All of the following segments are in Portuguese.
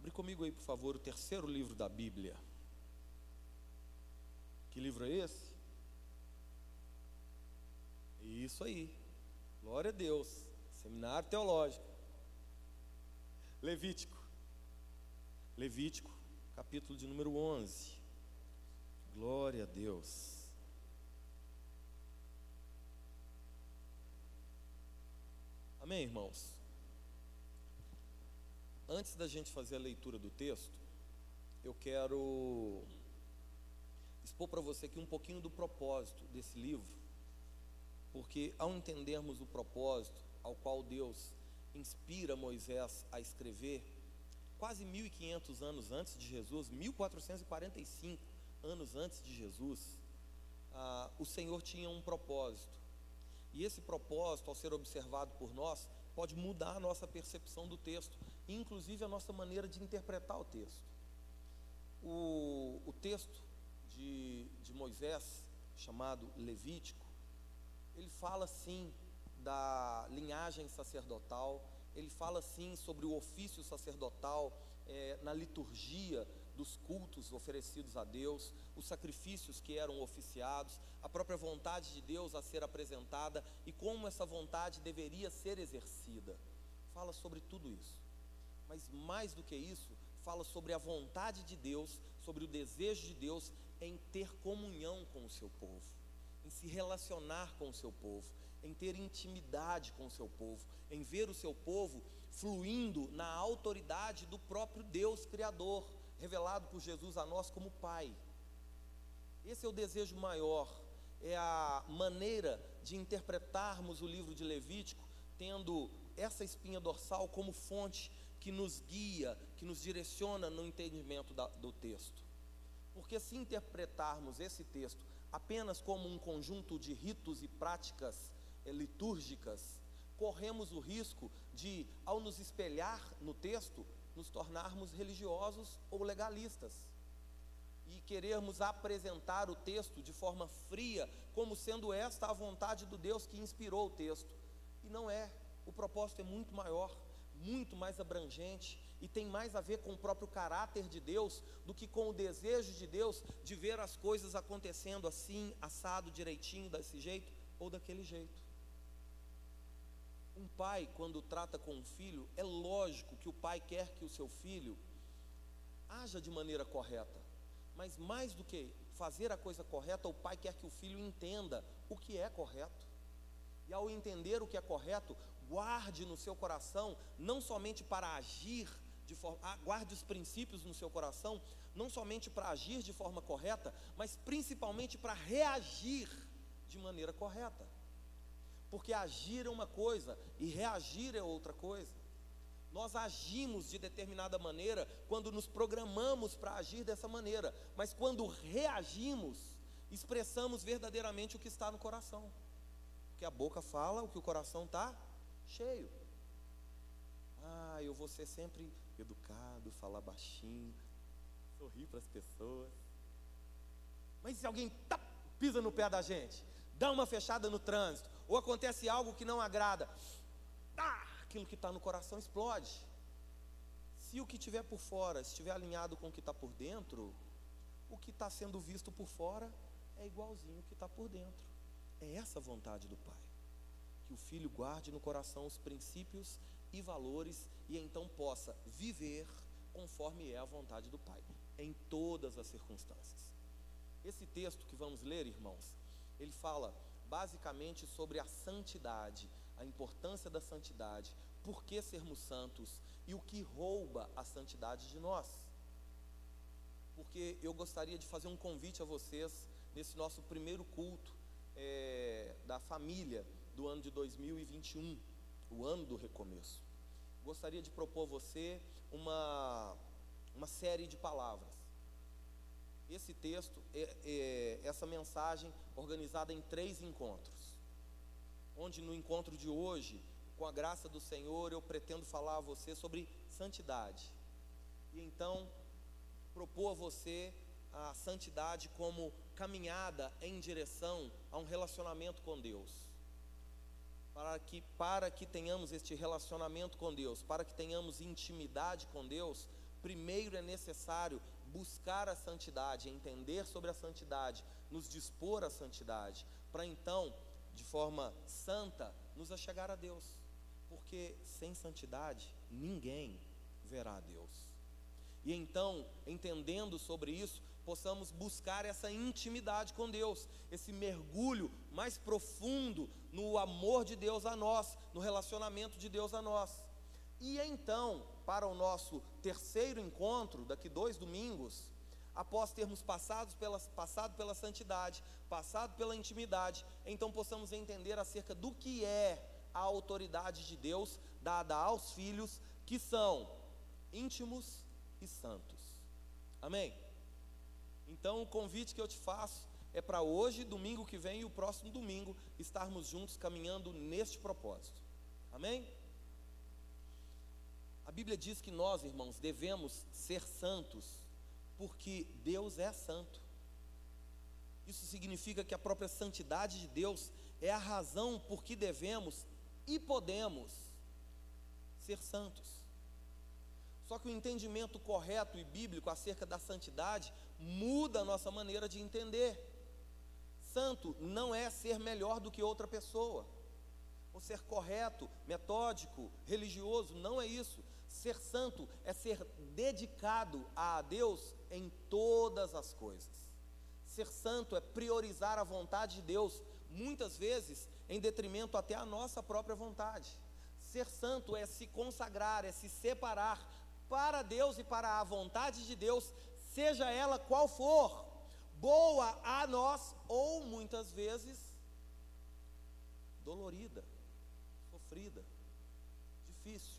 Abre comigo aí, por favor, o terceiro livro da Bíblia. Que livro é esse? Isso aí. Glória a Deus. Seminário Teológico. Levítico. Levítico, capítulo de número 11. Glória a Deus. Amém, irmãos? Antes da gente fazer a leitura do texto, eu quero expor para você aqui um pouquinho do propósito desse livro, porque ao entendermos o propósito ao qual Deus inspira Moisés a escrever, quase 1500 anos antes de Jesus, 1445 anos antes de Jesus, ah, o Senhor tinha um propósito. E esse propósito, ao ser observado por nós, pode mudar a nossa percepção do texto, inclusive a nossa maneira de interpretar o texto. O, o texto de, de Moisés, chamado Levítico, ele fala sim da linhagem sacerdotal, ele fala sim sobre o ofício sacerdotal é, na liturgia dos cultos oferecidos a Deus, os sacrifícios que eram oficiados, a própria vontade de Deus a ser apresentada e como essa vontade deveria ser exercida. Fala sobre tudo isso. Mas mais do que isso, fala sobre a vontade de Deus, sobre o desejo de Deus em ter comunhão com o seu povo, em se relacionar com o seu povo, em ter intimidade com o seu povo, em ver o seu povo fluindo na autoridade do próprio Deus Criador, revelado por Jesus a nós como Pai. Esse é o desejo maior, é a maneira de interpretarmos o livro de Levítico, tendo essa espinha dorsal como fonte que nos guia, que nos direciona no entendimento da, do texto. Porque se interpretarmos esse texto apenas como um conjunto de ritos e práticas é, litúrgicas, corremos o risco de, ao nos espelhar no texto, nos tornarmos religiosos ou legalistas e querermos apresentar o texto de forma fria, como sendo esta a vontade do Deus que inspirou o texto. E não é. O propósito é muito maior, muito mais abrangente e tem mais a ver com o próprio caráter de Deus do que com o desejo de Deus de ver as coisas acontecendo assim, assado direitinho, desse jeito ou daquele jeito. Um pai, quando trata com um filho, é lógico que o pai quer que o seu filho haja de maneira correta. Mas mais do que fazer a coisa correta, o pai quer que o filho entenda o que é correto. E ao entender o que é correto, guarde no seu coração, não somente para agir de forma, ah, guarde os princípios no seu coração, não somente para agir de forma correta, mas principalmente para reagir de maneira correta. Porque agir é uma coisa e reagir é outra coisa. Nós agimos de determinada maneira quando nos programamos para agir dessa maneira, mas quando reagimos, expressamos verdadeiramente o que está no coração. Porque a boca fala o que o coração está cheio. Ah, eu vou ser sempre educado, falar baixinho, sorrir para as pessoas. Mas se alguém tá, pisa no pé da gente, dá uma fechada no trânsito, ou acontece algo que não agrada, ah, aquilo que está no coração explode. Se o que estiver por fora estiver alinhado com o que está por dentro, o que está sendo visto por fora é igualzinho o que está por dentro. É essa a vontade do Pai. Que o filho guarde no coração os princípios e valores e então possa viver conforme é a vontade do Pai, em todas as circunstâncias. Esse texto que vamos ler, irmãos, ele fala basicamente sobre a santidade, a importância da santidade, por que sermos santos e o que rouba a santidade de nós. Porque eu gostaria de fazer um convite a vocês nesse nosso primeiro culto é, da família do ano de 2021, o ano do recomeço. Gostaria de propor a você uma, uma série de palavras esse texto, é, é, essa mensagem organizada em três encontros. Onde no encontro de hoje, com a graça do Senhor, eu pretendo falar a você sobre santidade. E então, propor a você a santidade como caminhada em direção a um relacionamento com Deus. Para que, para que tenhamos este relacionamento com Deus, para que tenhamos intimidade com Deus, primeiro é necessário buscar a santidade, entender sobre a santidade, nos dispor à santidade, para então, de forma santa, nos achegar a Deus. Porque sem santidade, ninguém verá a Deus. E então, entendendo sobre isso, possamos buscar essa intimidade com Deus, esse mergulho mais profundo no amor de Deus a nós, no relacionamento de Deus a nós. E então, para o nosso terceiro encontro, daqui dois domingos, após termos passado pela, passado pela santidade, passado pela intimidade, então possamos entender acerca do que é a autoridade de Deus dada aos filhos que são íntimos e santos. Amém? Então, o convite que eu te faço é para hoje, domingo que vem e o próximo domingo estarmos juntos caminhando neste propósito. Amém? A Bíblia diz que nós, irmãos, devemos ser santos, porque Deus é santo. Isso significa que a própria santidade de Deus é a razão por que devemos e podemos ser santos. Só que o entendimento correto e bíblico acerca da santidade muda a nossa maneira de entender. Santo não é ser melhor do que outra pessoa, ou ser correto, metódico, religioso, não é isso. Ser santo é ser dedicado a Deus em todas as coisas. Ser santo é priorizar a vontade de Deus, muitas vezes em detrimento até a nossa própria vontade. Ser santo é se consagrar, é se separar para Deus e para a vontade de Deus, seja ela qual for, boa a nós ou muitas vezes dolorida, sofrida, difícil,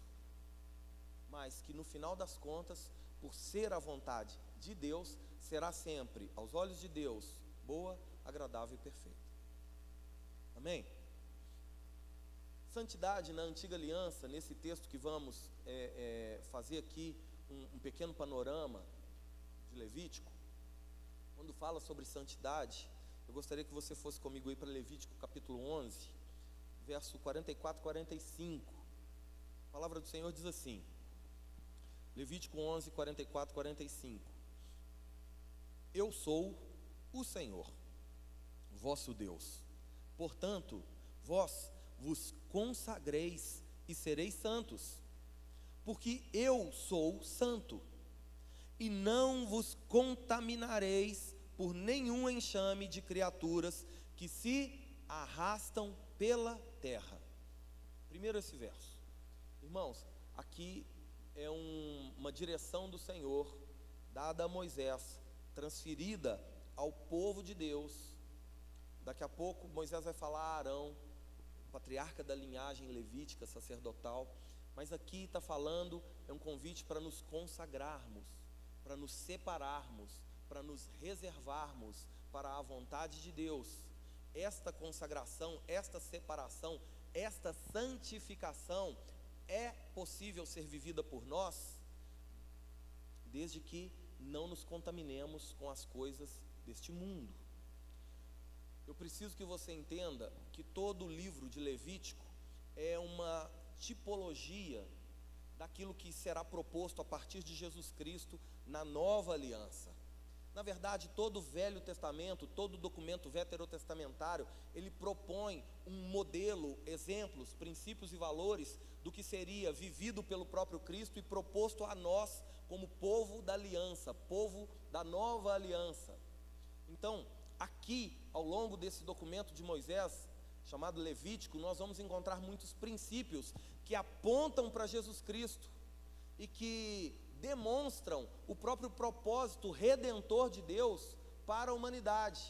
mas que no final das contas, por ser a vontade de Deus, será sempre, aos olhos de Deus, boa, agradável e perfeita. Amém? Santidade na antiga aliança, nesse texto que vamos é, é, fazer aqui um, um pequeno panorama de Levítico, quando fala sobre santidade, eu gostaria que você fosse comigo aí para Levítico capítulo 11, verso 44 e 45. A palavra do Senhor diz assim: Levítico 11, 44 e 45. Eu sou o Senhor, vosso Deus. Portanto, vós vos consagreis e sereis santos, porque eu sou santo, e não vos contaminareis por nenhum enxame de criaturas que se arrastam pela terra. Primeiro esse verso. Irmãos, aqui é um, uma direção do Senhor dada a Moisés, transferida ao povo de Deus. Daqui a pouco Moisés vai falar a Arão, patriarca da linhagem levítica sacerdotal, mas aqui está falando, é um convite para nos consagrarmos, para nos separarmos, para nos reservarmos para a vontade de Deus. Esta consagração, esta separação, esta santificação é possível ser vivida por nós, desde que não nos contaminemos com as coisas deste mundo. Eu preciso que você entenda que todo o livro de Levítico é uma tipologia daquilo que será proposto a partir de Jesus Cristo na nova aliança. Na verdade, todo o Velho Testamento, todo documento veterotestamentário, ele propõe um modelo, exemplos, princípios e valores do que seria vivido pelo próprio Cristo e proposto a nós como povo da aliança, povo da nova aliança. Então, aqui, ao longo desse documento de Moisés, chamado Levítico, nós vamos encontrar muitos princípios que apontam para Jesus Cristo e que demonstram o próprio propósito redentor de Deus para a humanidade.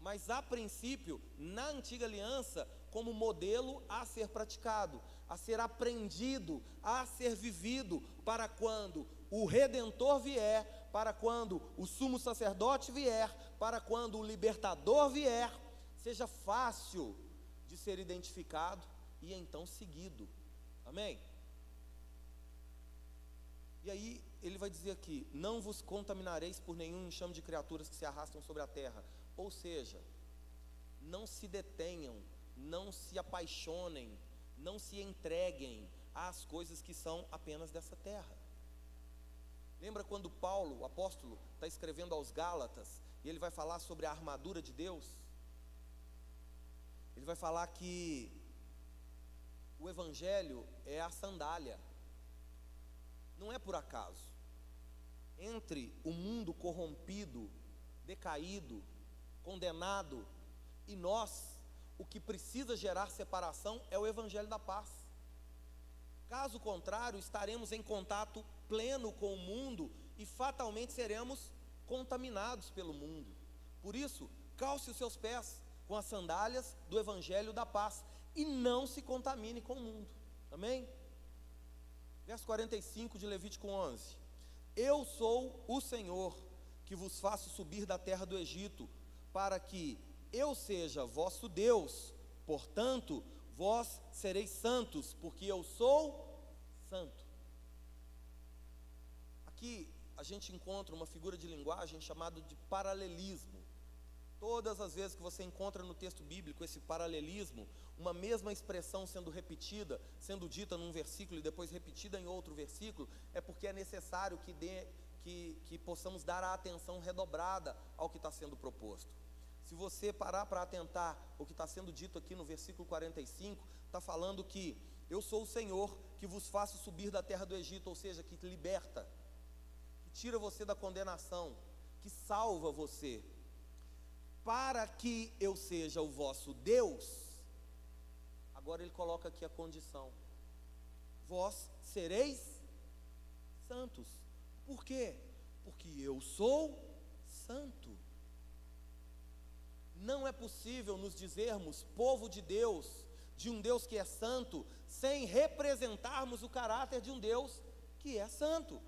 Mas a princípio, na antiga aliança, como modelo a ser praticado, a ser aprendido, a ser vivido, para quando o redentor vier, para quando o sumo sacerdote vier, para quando o libertador vier, seja fácil de ser identificado e então seguido. Amém? E aí ele vai dizer aqui: Não vos contaminareis por nenhum enxame de criaturas que se arrastam sobre a terra. Ou seja, não se detenham, não se apaixonem, não se entreguem às coisas que são apenas dessa terra. Lembra quando Paulo, o apóstolo, está escrevendo aos Gálatas e ele vai falar sobre a armadura de Deus? Ele vai falar que o Evangelho é a sandália, não é por acaso. Entre o mundo corrompido, decaído, condenado, e nós, o que precisa gerar separação é o Evangelho da paz. Caso contrário, estaremos em contato pleno com o mundo e fatalmente seremos contaminados pelo mundo. Por isso, calce os seus pés com as sandálias do Evangelho da paz e não se contamine com o mundo. Amém? Verso 45 de Levítico 11: Eu sou o Senhor que vos faço subir da terra do Egito, para que eu seja vosso Deus, portanto, vós sereis santos, porque eu sou santo. Aqui a gente encontra uma figura de linguagem chamada de paralelismo. Todas as vezes que você encontra no texto bíblico esse paralelismo, uma mesma expressão sendo repetida, sendo dita num versículo e depois repetida em outro versículo, é porque é necessário que, dê, que, que possamos dar a atenção redobrada ao que está sendo proposto. Se você parar para atentar o que está sendo dito aqui no versículo 45, está falando que eu sou o Senhor que vos faço subir da terra do Egito, ou seja, que te liberta, que tira você da condenação, que salva você, para que eu seja o vosso Deus. Agora ele coloca aqui a condição: vós sereis santos. Por quê? Porque eu sou santo. Não é possível nos dizermos povo de Deus, de um Deus que é santo, sem representarmos o caráter de um Deus que é santo.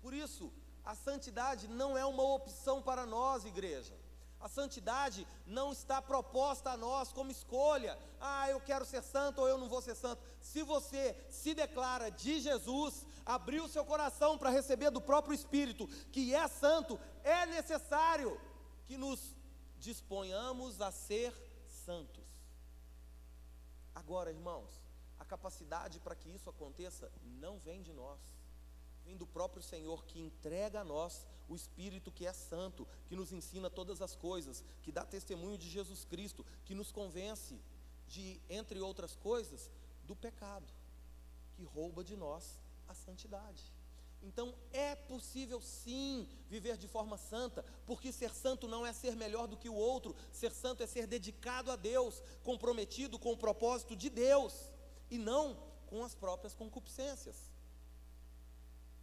Por isso, a santidade não é uma opção para nós, igreja. A santidade não está proposta a nós como escolha. Ah, eu quero ser santo ou eu não vou ser santo. Se você se declara de Jesus, abriu seu coração para receber do próprio Espírito, que é santo, é necessário que nos disponhamos a ser santos. Agora, irmãos, a capacidade para que isso aconteça não vem de nós, vem do próprio Senhor que entrega a nós o Espírito que é santo, que nos ensina todas as coisas, que dá testemunho de Jesus Cristo, que nos convence de, entre outras coisas, do pecado, que rouba de nós a santidade. Então é possível sim viver de forma santa, porque ser santo não é ser melhor do que o outro, ser santo é ser dedicado a Deus, comprometido com o propósito de Deus e não com as próprias concupiscências.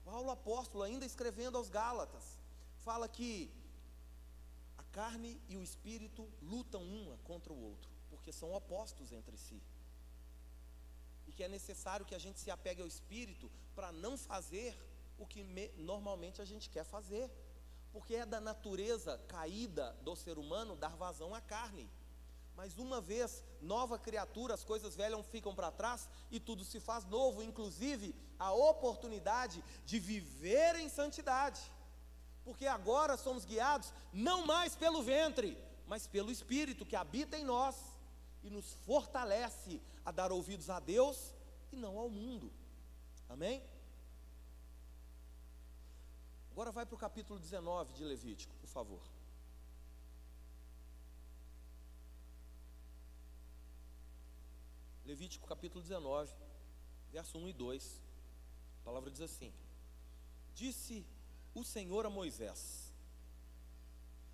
Paulo apóstolo, ainda escrevendo aos Gálatas, fala que a carne e o espírito lutam uma contra o outro, porque são opostos entre si. E que é necessário que a gente se apegue ao espírito para não fazer o que me, normalmente a gente quer fazer, porque é da natureza caída do ser humano dar vazão à carne. Mas uma vez nova criatura, as coisas velhas ficam para trás e tudo se faz novo, inclusive a oportunidade de viver em santidade. Porque agora somos guiados não mais pelo ventre, mas pelo Espírito que habita em nós e nos fortalece a dar ouvidos a Deus e não ao mundo. Amém? Agora vai para o capítulo 19 de Levítico, por favor. Levítico capítulo 19, verso 1 e 2. A palavra diz assim: Disse o Senhor a Moisés: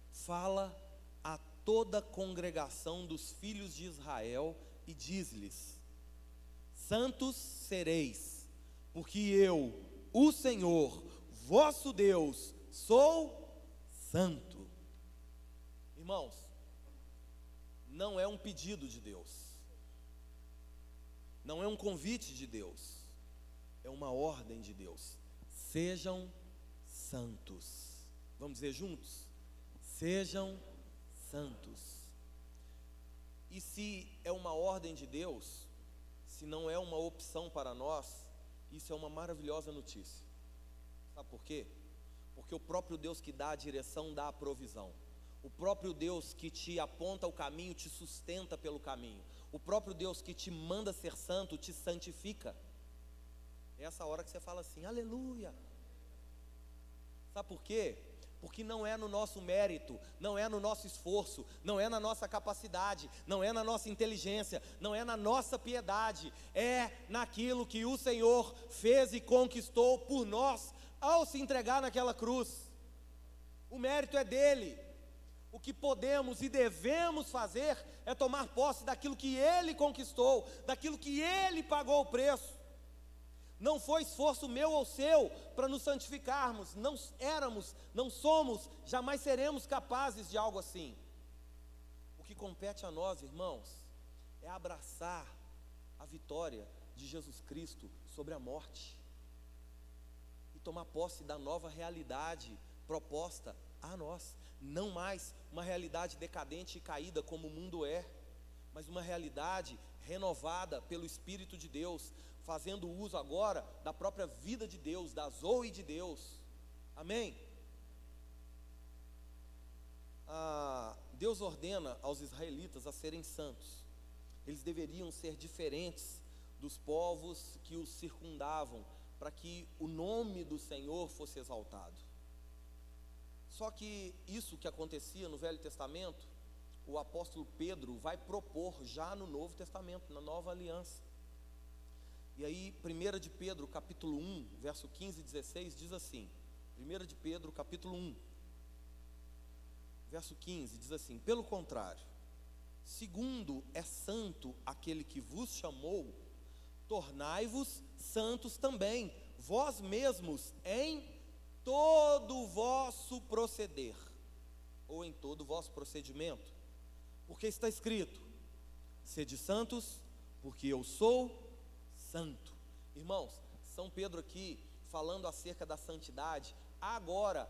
Fala a toda a congregação dos filhos de Israel e diz-lhes: Santos sereis, porque eu, o Senhor, vosso Deus, sou santo. Irmãos, não é um pedido de Deus, não é um convite de Deus, é uma ordem de Deus. Sejam santos. Vamos dizer juntos? Sejam santos. E se é uma ordem de Deus, se não é uma opção para nós, isso é uma maravilhosa notícia. Sabe por quê? Porque o próprio Deus que dá a direção dá a provisão. O próprio Deus que te aponta o caminho te sustenta pelo caminho. O próprio Deus que te manda ser santo te santifica. É essa hora que você fala assim: Aleluia. Sabe por quê? Porque não é no nosso mérito, não é no nosso esforço, não é na nossa capacidade, não é na nossa inteligência, não é na nossa piedade, é naquilo que o Senhor fez e conquistou por nós ao se entregar naquela cruz. O mérito é dele. O que podemos e devemos fazer é tomar posse daquilo que ele conquistou, daquilo que ele pagou o preço. Não foi esforço meu ou seu para nos santificarmos, não éramos, não somos, jamais seremos capazes de algo assim. O que compete a nós, irmãos, é abraçar a vitória de Jesus Cristo sobre a morte e tomar posse da nova realidade proposta a nós. Não mais uma realidade decadente e caída como o mundo é, mas uma realidade renovada pelo Espírito de Deus, fazendo uso agora da própria vida de Deus, da Zoe de Deus. Amém? Ah, Deus ordena aos israelitas a serem santos. Eles deveriam ser diferentes dos povos que os circundavam, para que o nome do Senhor fosse exaltado. Só que isso que acontecia no Velho Testamento, o apóstolo Pedro vai propor já no Novo Testamento, na nova aliança. E aí, 1 de Pedro, capítulo 1, verso 15 e 16, diz assim: 1 de Pedro, capítulo 1, verso 15, diz assim: Pelo contrário, segundo é santo aquele que vos chamou, tornai-vos santos também, vós mesmos, em todo o vosso proceder, ou em todo o vosso procedimento, porque está escrito: sede santos, porque eu sou santo. Irmãos, São Pedro aqui falando acerca da santidade, agora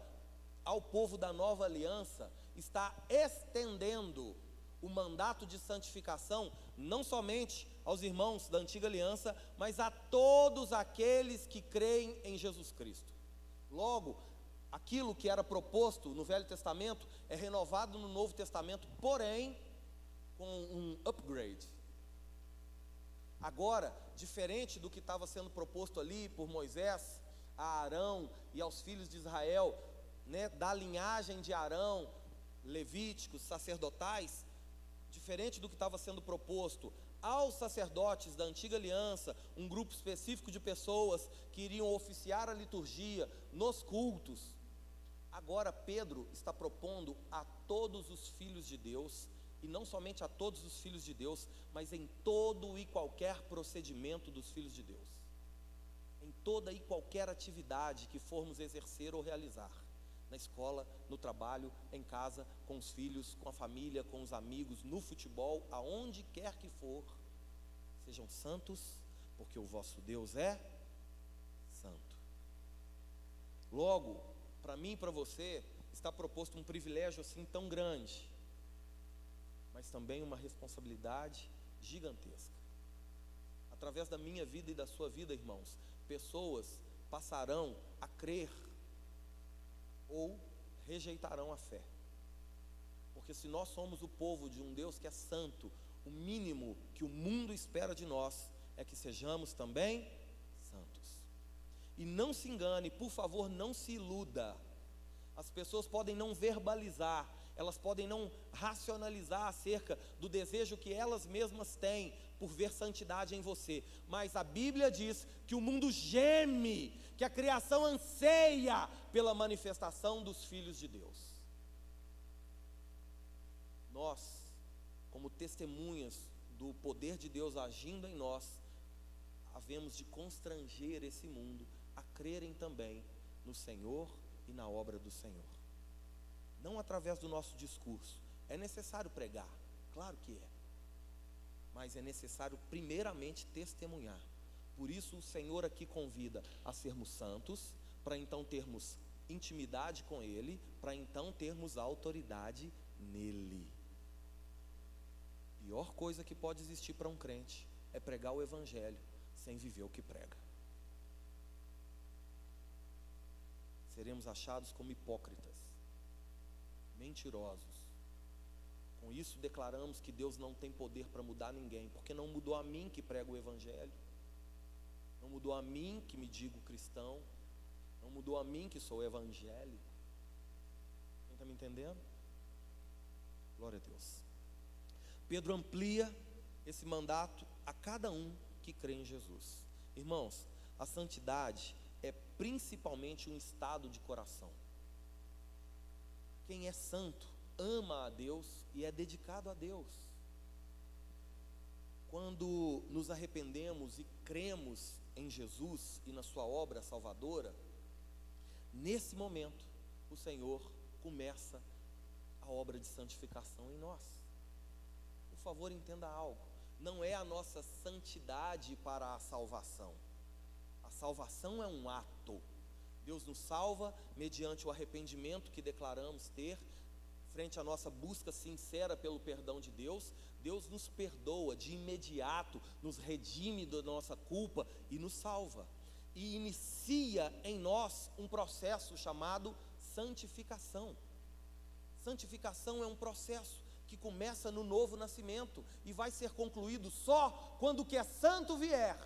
ao povo da nova aliança, está estendendo o mandato de santificação não somente aos irmãos da antiga aliança, mas a todos aqueles que creem em Jesus Cristo. Logo, aquilo que era proposto no Velho Testamento é renovado no Novo Testamento, porém com um upgrade. Agora, diferente do que estava sendo proposto ali por Moisés, a Arão e aos filhos de Israel, né, da linhagem de Arão, levíticos, sacerdotais, diferente do que estava sendo proposto aos sacerdotes da antiga aliança, um grupo específico de pessoas que iriam oficiar a liturgia nos cultos. Agora Pedro está propondo a todos os filhos de Deus e não somente a todos os filhos de Deus, mas em todo e qualquer procedimento dos filhos de Deus, em toda e qualquer atividade que formos exercer ou realizar, na escola, no trabalho, em casa, com os filhos, com a família, com os amigos, no futebol, aonde quer que for, sejam santos, porque o vosso Deus é santo. Logo, para mim e para você, está proposto um privilégio assim tão grande mas também uma responsabilidade gigantesca. Através da minha vida e da sua vida, irmãos, pessoas passarão a crer ou rejeitarão a fé. Porque se nós somos o povo de um Deus que é santo, o mínimo que o mundo espera de nós é que sejamos também santos. E não se engane, por favor, não se iluda. As pessoas podem não verbalizar, elas podem não racionalizar acerca do desejo que elas mesmas têm por ver santidade em você, mas a Bíblia diz que o mundo geme, que a criação anseia pela manifestação dos filhos de Deus. Nós, como testemunhas do poder de Deus agindo em nós, havemos de constranger esse mundo a crerem também no Senhor e na obra do Senhor não através do nosso discurso. É necessário pregar, claro que é. Mas é necessário, primeiramente, testemunhar. Por isso, o Senhor aqui convida a sermos santos, para então termos intimidade com Ele, para então termos autoridade nele. Pior coisa que pode existir para um crente é pregar o Evangelho sem viver o que prega. Seremos achados como hipócritas mentirosos. Com isso declaramos que Deus não tem poder para mudar ninguém, porque não mudou a mim que prego o Evangelho, não mudou a mim que me digo cristão, Não mudou a mim que sou evangélico. Quem está me entendendo? Glória a Deus. Pedro amplia esse mandato a cada um que crê em Jesus. Irmãos, a santidade é principalmente um estado de coração. Quem é santo ama a Deus e é dedicado a Deus. Quando nos arrependemos e cremos em Jesus e na Sua obra salvadora, nesse momento o Senhor começa a obra de santificação em nós. Por favor, entenda algo: não é a nossa santidade para a salvação, a salvação é um ato. Deus nos salva mediante o arrependimento que declaramos ter, frente à nossa busca sincera pelo perdão de Deus, Deus nos perdoa de imediato, nos redime da nossa culpa e nos salva. E inicia em nós um processo chamado santificação. Santificação é um processo que começa no novo nascimento e vai ser concluído só quando o que é santo vier.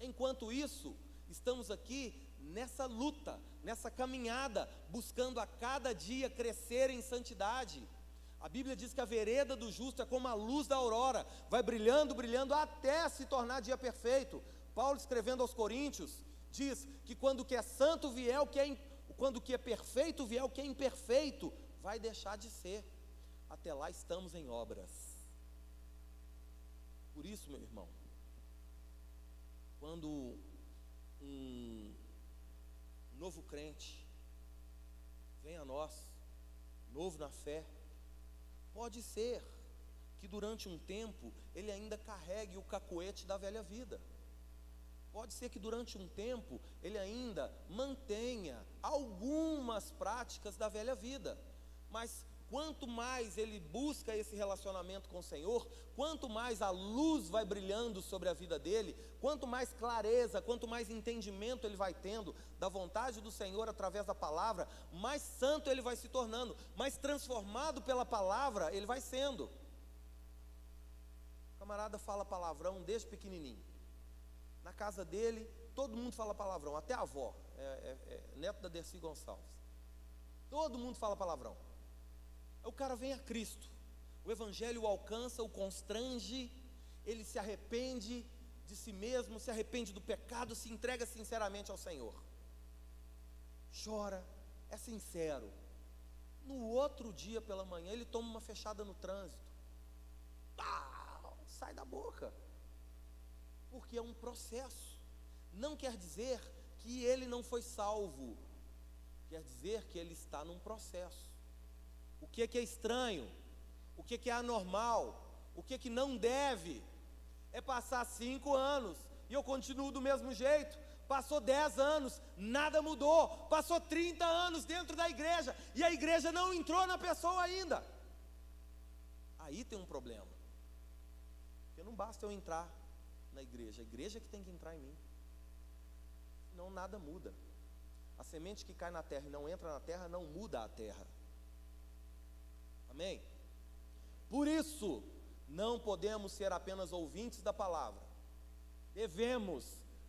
Enquanto isso, estamos aqui nessa luta, nessa caminhada, buscando a cada dia crescer em santidade. A Bíblia diz que a vereda do justo é como a luz da aurora, vai brilhando, brilhando até se tornar dia perfeito. Paulo escrevendo aos Coríntios diz que quando o que é santo vier, o que é quando o que é perfeito vier, o que é imperfeito vai deixar de ser. Até lá estamos em obras. Por isso, meu irmão, quando um novo crente vem a nós, novo na fé, pode ser que durante um tempo ele ainda carregue o cacoete da velha vida. Pode ser que durante um tempo ele ainda mantenha algumas práticas da velha vida, mas quanto mais ele busca esse relacionamento com o Senhor, quanto mais a luz vai brilhando sobre a vida dele, quanto mais clareza, quanto mais entendimento ele vai tendo da vontade do Senhor através da palavra, mais santo ele vai se tornando, mais transformado pela palavra ele vai sendo. O camarada fala palavrão desde pequenininho. Na casa dele, todo mundo fala palavrão, até a avó, é, é, é neto da Dercy Gonçalves. Todo mundo fala palavrão. O cara vem a Cristo, o Evangelho o alcança, o constrange, ele se arrepende de si mesmo, se arrepende do pecado, se entrega sinceramente ao Senhor. Chora, é sincero. No outro dia pela manhã, ele toma uma fechada no trânsito. Ah, sai da boca. Porque é um processo. Não quer dizer que ele não foi salvo. Quer dizer que ele está num processo o que é, que é estranho, o que é, que é anormal, o que é que não deve. É passar cinco anos e eu continuo do mesmo jeito. Passou dez anos, nada mudou. Passou 30 anos dentro da igreja e a igreja não entrou na pessoa ainda. Aí tem um problema. Porque não basta eu entrar na igreja, a igreja é que tem que entrar em mim. Senão nada muda. A semente que cai na terra e não entra na terra não muda a terra. Amém? Por isso, não podemos ser apenas ouvintes da palavra, devemos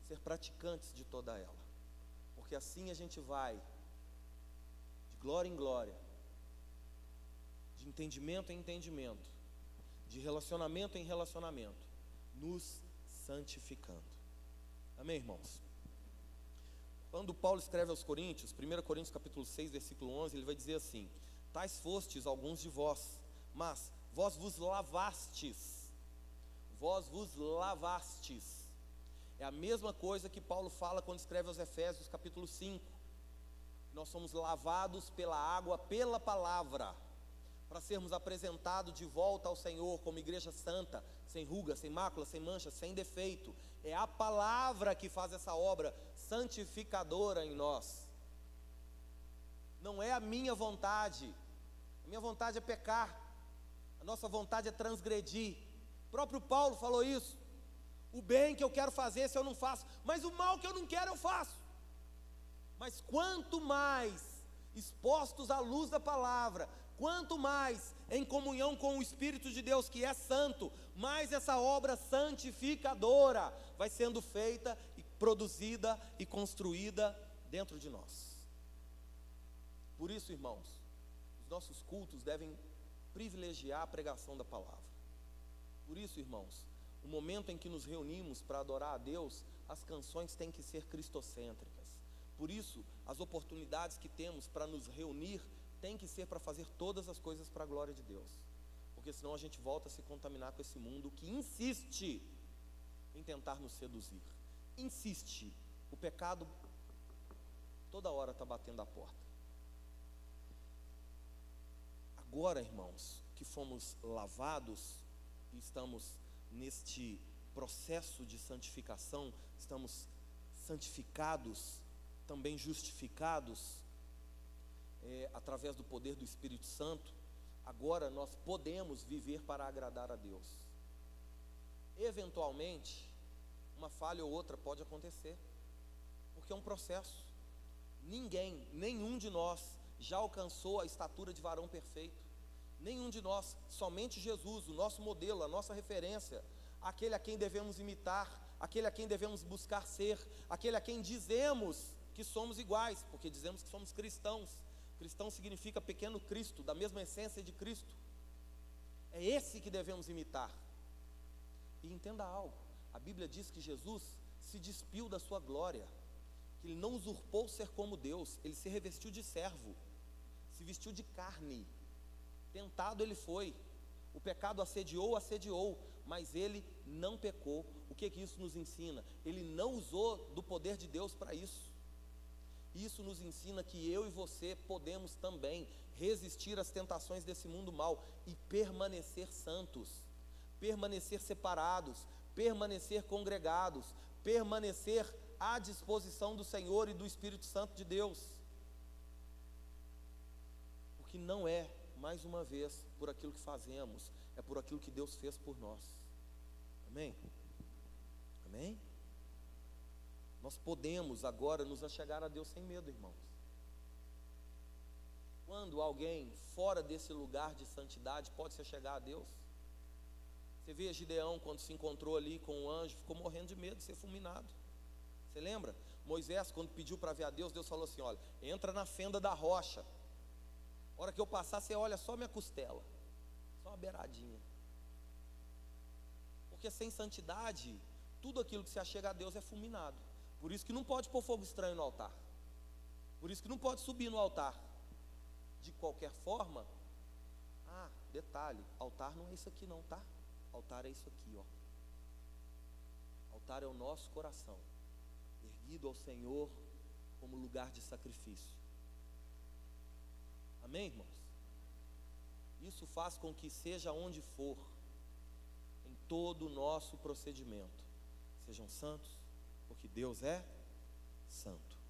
ser praticantes de toda ela, porque assim a gente vai de glória em glória, de entendimento em entendimento, de relacionamento em relacionamento, nos santificando. Amém, irmãos? Quando Paulo escreve aos Coríntios, 1 Coríntios capítulo 6, versículo 11, ele vai dizer assim: Tais fostes alguns de vós, mas vós vos lavastes. Vós vos lavastes. É a mesma coisa que Paulo fala quando escreve aos Efésios, capítulo 5. Nós somos lavados pela água, pela palavra, para sermos apresentados de volta ao Senhor como igreja santa, sem ruga, sem mácula, sem mancha, sem defeito. É a palavra que faz essa obra santificadora em nós. Não é a minha vontade, minha vontade é pecar, a nossa vontade é transgredir. O próprio Paulo falou isso. O bem que eu quero fazer, se eu não faço, mas o mal que eu não quero, eu faço. Mas quanto mais expostos à luz da palavra, quanto mais em comunhão com o Espírito de Deus, que é santo, mais essa obra santificadora vai sendo feita e produzida e construída dentro de nós. Por isso, irmãos, os nossos cultos devem privilegiar a pregação da palavra. Por isso, irmãos, o momento em que nos reunimos para adorar a Deus, as canções têm que ser cristocêntricas. Por isso, as oportunidades que temos para nos reunir têm que ser para fazer todas as coisas para a glória de Deus. Porque senão a gente volta a se contaminar com esse mundo que insiste em tentar nos seduzir. Insiste. O pecado toda hora está batendo a porta. Agora, irmãos, que fomos lavados e estamos neste processo de santificação, estamos santificados, também justificados é, através do poder do Espírito Santo, agora nós podemos viver para agradar a Deus. Eventualmente, uma falha ou outra pode acontecer, porque é um processo. Ninguém, nenhum de nós já alcançou a estatura de varão perfeito. Nenhum de nós, somente Jesus, o nosso modelo, a nossa referência, aquele a quem devemos imitar, aquele a quem devemos buscar ser, aquele a quem dizemos que somos iguais, porque dizemos que somos cristãos. Cristão significa pequeno Cristo, da mesma essência de Cristo. É esse que devemos imitar. E entenda algo: a Bíblia diz que Jesus se despiu da sua glória, que ele não usurpou ser como Deus, ele se revestiu de servo, se vestiu de carne Tentado ele foi. O pecado assediou, assediou, mas ele não pecou. O que, que isso nos ensina? Ele não usou do poder de Deus para isso. Isso nos ensina que eu e você podemos também resistir às tentações desse mundo mal e permanecer santos, permanecer separados, permanecer congregados, permanecer à disposição do Senhor e do Espírito Santo de Deus. Porque não é mais uma vez, por aquilo que fazemos, é por aquilo que Deus fez por nós. Amém? Amém? Nós podemos agora nos achegar a Deus sem medo, irmãos. Quando alguém fora desse lugar de santidade pode se achegar a Deus? Você vê Gideão quando se encontrou ali com o anjo, ficou morrendo de medo de ser fulminado. Você lembra? Moisés, quando pediu para ver a Deus, Deus falou assim: olha, entra na fenda da rocha hora que eu passar, você olha só minha costela, só uma beiradinha. Porque sem santidade, tudo aquilo que se achega a Deus é fulminado. Por isso que não pode pôr fogo estranho no altar. Por isso que não pode subir no altar. De qualquer forma, ah, detalhe, altar não é isso aqui não, tá? Altar é isso aqui, ó. Altar é o nosso coração, erguido ao Senhor como lugar de sacrifício. Amém, irmãos? Isso faz com que seja onde for, em todo o nosso procedimento, sejam santos, porque Deus é santo.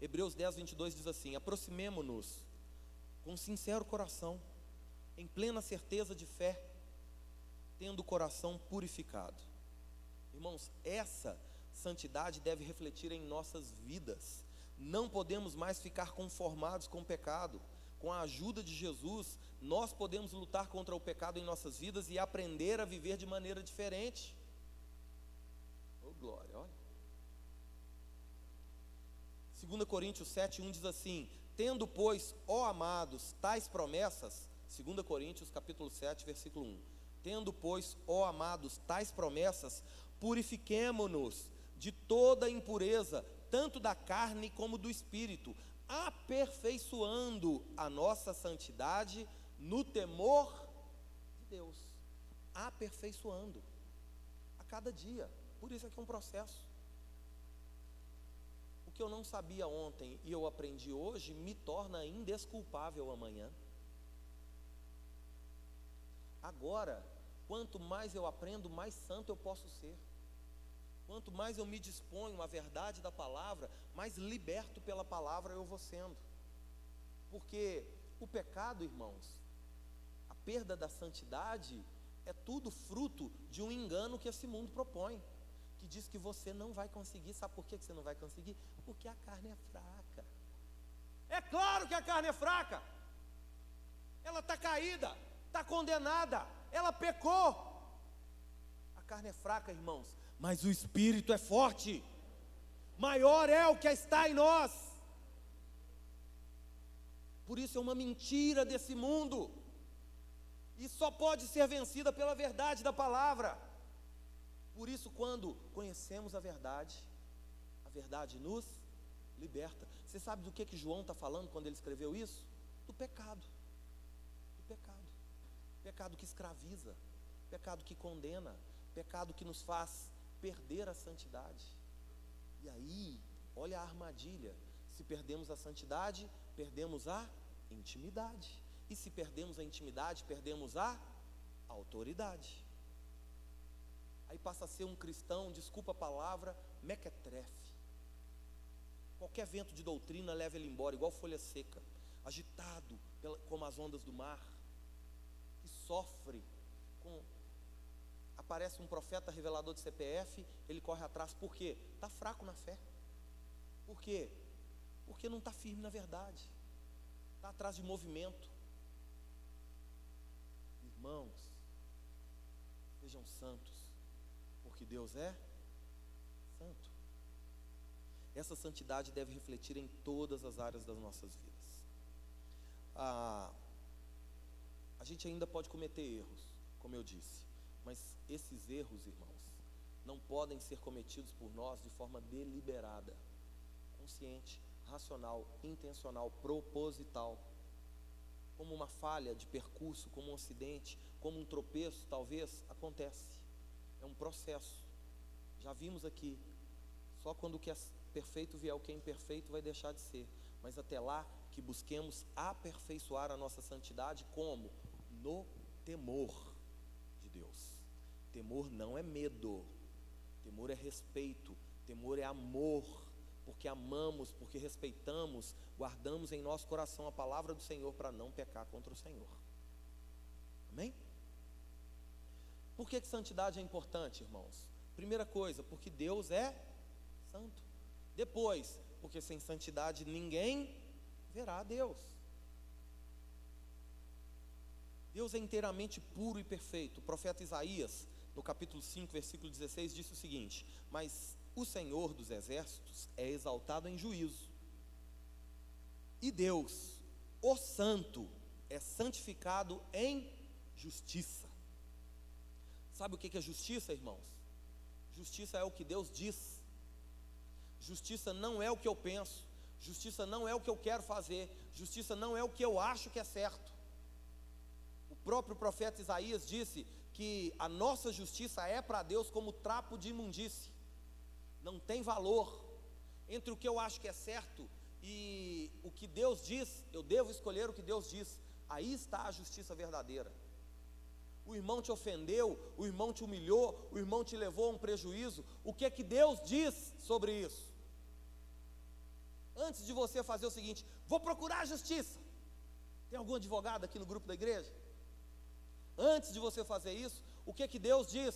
Hebreus 10, 22 diz assim: aproximemo-nos com sincero coração, em plena certeza de fé, tendo o coração purificado. Irmãos, essa santidade deve refletir em nossas vidas não podemos mais ficar conformados com o pecado. Com a ajuda de Jesus, nós podemos lutar contra o pecado em nossas vidas e aprender a viver de maneira diferente. Oh, glória, olha. 2 Coríntios 7, 1 diz assim: Tendo, pois, ó amados, tais promessas, 2 Coríntios capítulo 7, versículo 1. Tendo, pois, ó amados, tais promessas, purifiquemo-nos de toda impureza tanto da carne como do espírito, aperfeiçoando a nossa santidade no temor de Deus. Aperfeiçoando a cada dia. Por isso é que é um processo. O que eu não sabia ontem e eu aprendi hoje me torna indesculpável amanhã. Agora, quanto mais eu aprendo, mais santo eu posso ser. Quanto mais eu me disponho à verdade da palavra, mais liberto pela palavra eu vou sendo. Porque o pecado, irmãos, a perda da santidade é tudo fruto de um engano que esse mundo propõe, que diz que você não vai conseguir. Sabe por que você não vai conseguir? Porque a carne é fraca. É claro que a carne é fraca. Ela está caída, está condenada, ela pecou. A carne é fraca, irmãos mas o espírito é forte. maior é o que está em nós. Por isso é uma mentira desse mundo, e só pode ser vencida pela verdade da palavra. Por isso, quando conhecemos a verdade, a verdade nos liberta. Você sabe do que, que João está falando quando ele escreveu isso? Do pecado. Do pecado. Pecado que escraviza, pecado que condena, pecado que nos faz perder a santidade. E aí, olha a armadilha: se perdemos a santidade, perdemos a intimidade. E se perdemos a intimidade, perdemos a autoridade. Aí passa a ser um cristão, desculpa a palavra, mequetrefe. Qualquer vento de doutrina leva ele embora, igual folha seca, agitado pela, como as ondas do mar, que sofre com. Aparece um profeta revelador de CPF, ele corre atrás, por quê? Está fraco na fé. Por quê? Porque não está firme na verdade, está atrás de movimento. Irmãos, sejam santos, porque Deus é santo. Essa santidade deve refletir em todas as áreas das nossas vidas. Ah, a gente ainda pode cometer erros, como eu disse, mas esses erros, irmãos, não podem ser cometidos por nós de forma deliberada, consciente, racional, intencional, proposital. Como uma falha de percurso, como um acidente, como um tropeço, talvez acontece. É um processo. Já vimos aqui, só quando o que é perfeito vier o que é imperfeito vai deixar de ser. Mas até lá, que busquemos aperfeiçoar a nossa santidade como? No temor de Deus. Temor não é medo, temor é respeito, temor é amor, porque amamos, porque respeitamos, guardamos em nosso coração a palavra do Senhor para não pecar contra o Senhor. Amém? Por que, que santidade é importante, irmãos? Primeira coisa, porque Deus é santo. Depois, porque sem santidade ninguém verá a Deus. Deus é inteiramente puro e perfeito. O profeta Isaías, no capítulo 5, versículo 16, disse o seguinte: Mas o Senhor dos exércitos é exaltado em juízo, e Deus, o Santo, é santificado em justiça. Sabe o que é justiça, irmãos? Justiça é o que Deus diz. Justiça não é o que eu penso, justiça não é o que eu quero fazer, justiça não é o que eu acho que é certo. O próprio profeta Isaías disse que a nossa justiça é para Deus como trapo de imundície, não tem valor entre o que eu acho que é certo e o que Deus diz, eu devo escolher o que Deus diz, aí está a justiça verdadeira. O irmão te ofendeu, o irmão te humilhou, o irmão te levou a um prejuízo, o que é que Deus diz sobre isso? antes de você fazer o seguinte: vou procurar a justiça. Tem algum advogado aqui no grupo da igreja? Antes de você fazer isso, o que é que Deus diz?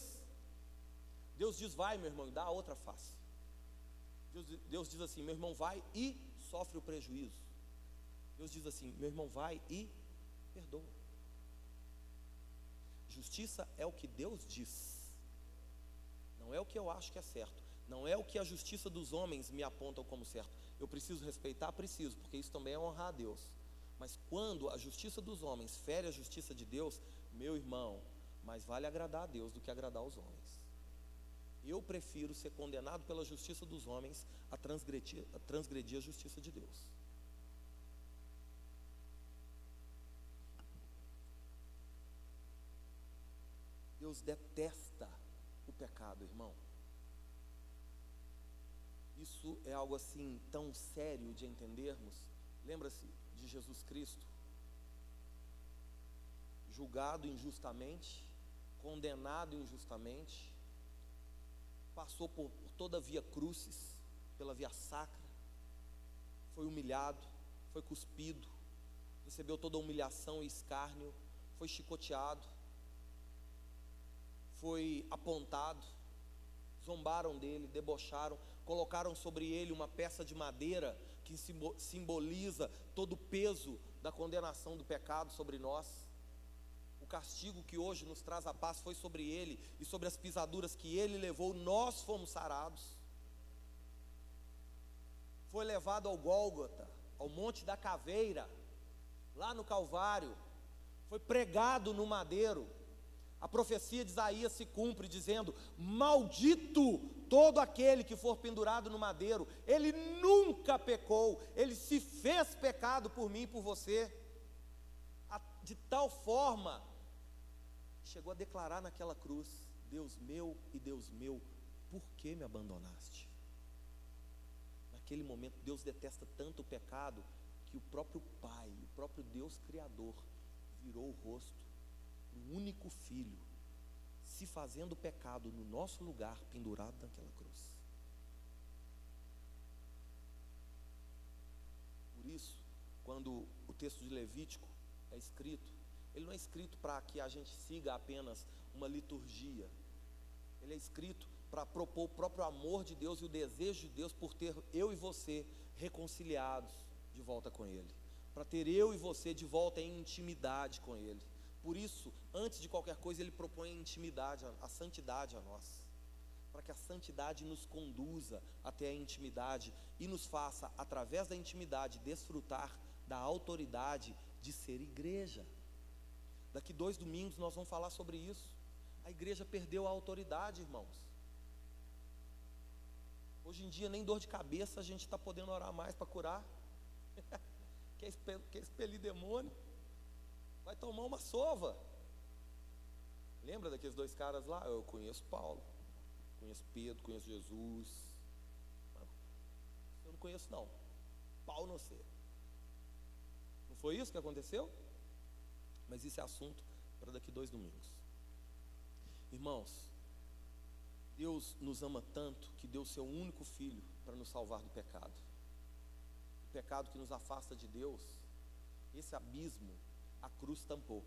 Deus diz: vai, meu irmão, e dá a outra face. Deus, Deus diz assim: meu irmão, vai e sofre o prejuízo. Deus diz assim: meu irmão, vai e perdoa. Justiça é o que Deus diz, não é o que eu acho que é certo, não é o que a justiça dos homens me apontam como certo, eu preciso respeitar? Preciso, porque isso também é honrar a Deus. Mas quando a justiça dos homens fere a justiça de Deus, meu irmão, mais vale agradar a Deus do que agradar aos homens. Eu prefiro ser condenado pela justiça dos homens a transgredir a, transgredir a justiça de Deus. Deus detesta o pecado, irmão. Isso é algo assim tão sério de entendermos. Lembra-se de Jesus Cristo, julgado injustamente, condenado injustamente, passou por, por toda a via crucis, pela via sacra, foi humilhado, foi cuspido, recebeu toda a humilhação e escárnio, foi chicoteado, foi apontado, zombaram dele, debocharam, colocaram sobre ele uma peça de madeira que simboliza todo o peso da condenação do pecado sobre nós. Castigo que hoje nos traz a paz foi sobre ele, e sobre as pisaduras que ele levou, nós fomos sarados. foi levado ao Gólgota, ao Monte da Caveira, lá no Calvário, foi pregado no madeiro. A profecia de Isaías se cumpre, dizendo: Maldito todo aquele que for pendurado no madeiro, ele nunca pecou, ele se fez pecado por mim e por você, de tal forma, chegou a declarar naquela cruz: Deus meu e Deus meu, por que me abandonaste? Naquele momento, Deus detesta tanto o pecado que o próprio Pai, o próprio Deus Criador, virou o rosto do único filho, se fazendo pecado no nosso lugar, pendurado naquela cruz. Por isso, quando o texto de Levítico é escrito, ele não é escrito para que a gente siga apenas uma liturgia, ele é escrito para propor o próprio amor de Deus e o desejo de Deus por ter eu e você reconciliados de volta com Ele, para ter eu e você de volta em intimidade com Ele. Por isso, antes de qualquer coisa, Ele propõe a intimidade, a santidade a nós, para que a santidade nos conduza até a intimidade e nos faça, através da intimidade, desfrutar da autoridade de ser igreja. Daqui dois domingos nós vamos falar sobre isso. A igreja perdeu a autoridade, irmãos. Hoje em dia, nem dor de cabeça a gente está podendo orar mais para curar. quer, expelir, quer expelir demônio? Vai tomar uma sova. Lembra daqueles dois caras lá? Eu conheço Paulo, conheço Pedro, conheço Jesus. Eu não conheço, não. Paulo não sei. Não foi isso que aconteceu? Mas isso é assunto para daqui dois domingos. Irmãos, Deus nos ama tanto que deu seu único filho para nos salvar do pecado. O pecado que nos afasta de Deus, esse abismo, a cruz tampou.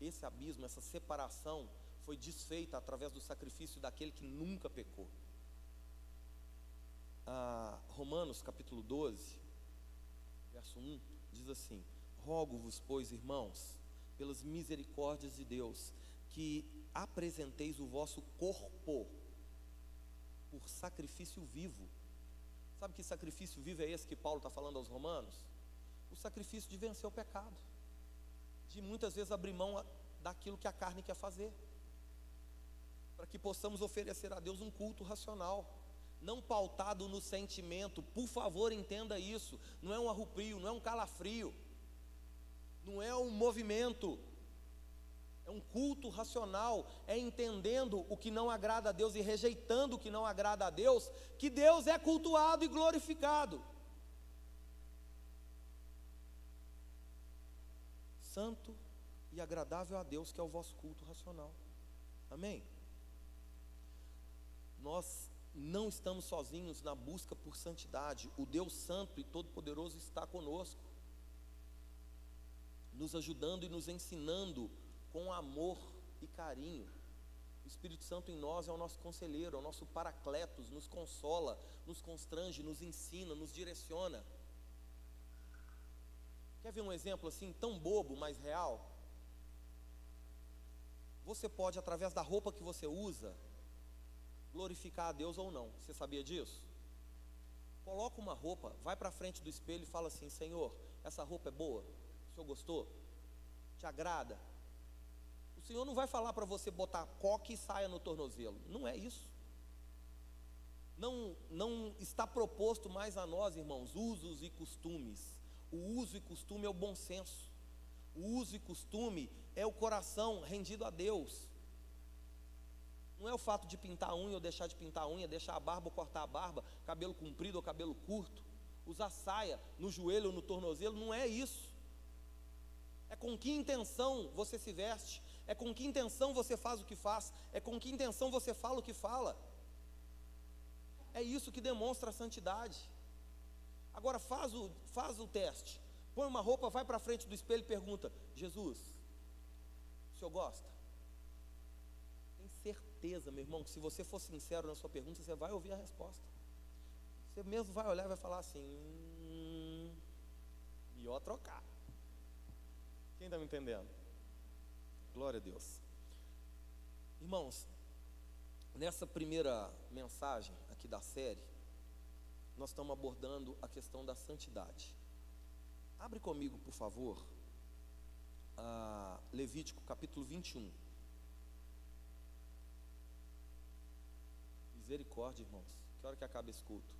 Esse abismo, essa separação, foi desfeita através do sacrifício daquele que nunca pecou. Ah, Romanos capítulo 12, verso 1, diz assim: Rogo-vos, pois, irmãos, pelas misericórdias de Deus, que apresenteis o vosso corpo por sacrifício vivo. Sabe que sacrifício vivo é esse que Paulo está falando aos romanos? O sacrifício de vencer o pecado, de muitas vezes abrir mão daquilo que a carne quer fazer, para que possamos oferecer a Deus um culto racional, não pautado no sentimento. Por favor, entenda isso. Não é um arrupio, não é um calafrio não é um movimento, é um culto racional, é entendendo o que não agrada a Deus e rejeitando o que não agrada a Deus, que Deus é cultuado e glorificado. Santo e agradável a Deus, que é o vosso culto racional. Amém? Nós não estamos sozinhos na busca por santidade, o Deus Santo e Todo-Poderoso está conosco nos ajudando e nos ensinando com amor e carinho. O Espírito Santo em nós é o nosso conselheiro, é o nosso paracletos, nos consola, nos constrange, nos ensina, nos direciona. Quer ver um exemplo assim, tão bobo, mas real? Você pode, através da roupa que você usa, glorificar a Deus ou não. Você sabia disso? Coloca uma roupa, vai para frente do espelho e fala assim: Senhor, essa roupa é boa? O senhor gostou? Te agrada? O Senhor não vai falar para você botar coque e saia no tornozelo. Não é isso. Não, não está proposto mais a nós, irmãos, usos e costumes. O uso e costume é o bom senso. O uso e costume é o coração rendido a Deus. Não é o fato de pintar a unha ou deixar de pintar a unha, deixar a barba ou cortar a barba, cabelo comprido ou cabelo curto, usar saia no joelho ou no tornozelo, não é isso. É com que intenção você se veste, é com que intenção você faz o que faz, é com que intenção você fala o que fala. É isso que demonstra a santidade. Agora faz o, faz o teste. Põe uma roupa, vai para frente do espelho e pergunta: Jesus, o senhor gosta? Tem certeza, meu irmão, que se você for sincero na sua pergunta, você vai ouvir a resposta. Você mesmo vai olhar e vai falar assim: hum, melhor trocar. Quem está me entendendo? Glória a Deus. Irmãos, nessa primeira mensagem aqui da série, nós estamos abordando a questão da santidade. Abre comigo, por favor, Levítico capítulo 21. Misericórdia, irmãos. Que hora que acaba esse culto?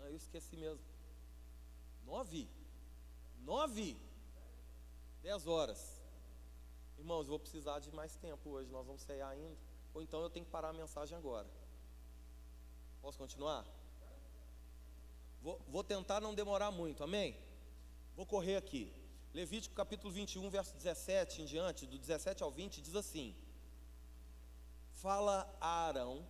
Ah, eu esqueci mesmo. Nove? Nove? Dez horas. Irmãos, vou precisar de mais tempo hoje, nós vamos sair ainda. Ou então eu tenho que parar a mensagem agora. Posso continuar? Vou, vou tentar não demorar muito, amém? Vou correr aqui. Levítico capítulo 21, verso 17 em diante, do 17 ao 20, diz assim: Fala a Arão,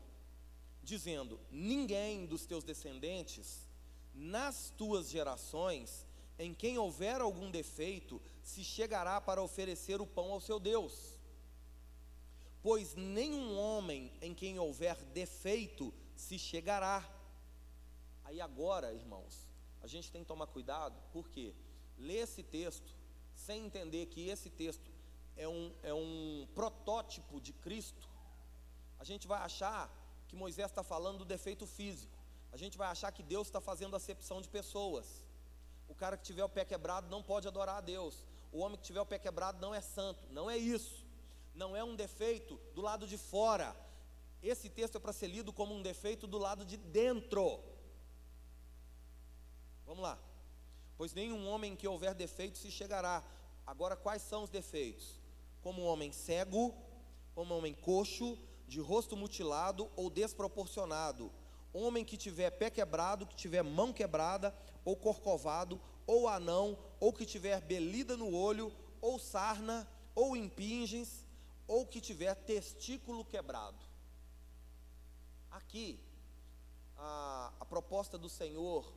dizendo: Ninguém dos teus descendentes, nas tuas gerações, em quem houver algum defeito, se chegará para oferecer o pão ao seu Deus. Pois nenhum homem em quem houver defeito se chegará. Aí agora, irmãos, a gente tem que tomar cuidado, porque ler esse texto sem entender que esse texto é um, é um protótipo de Cristo, a gente vai achar que Moisés está falando do defeito físico, a gente vai achar que Deus está fazendo acepção de pessoas. O cara que tiver o pé quebrado não pode adorar a Deus. O homem que tiver o pé quebrado não é santo. Não é isso. Não é um defeito do lado de fora. Esse texto é para ser lido como um defeito do lado de dentro. Vamos lá. Pois nenhum homem que houver defeito se chegará. Agora, quais são os defeitos? Como um homem cego, como um homem coxo, de rosto mutilado ou desproporcionado, homem que tiver pé quebrado, que tiver mão quebrada, ou corcovado, ou anão, ou que tiver belida no olho, ou sarna, ou impingens, ou que tiver testículo quebrado. Aqui, a, a proposta do Senhor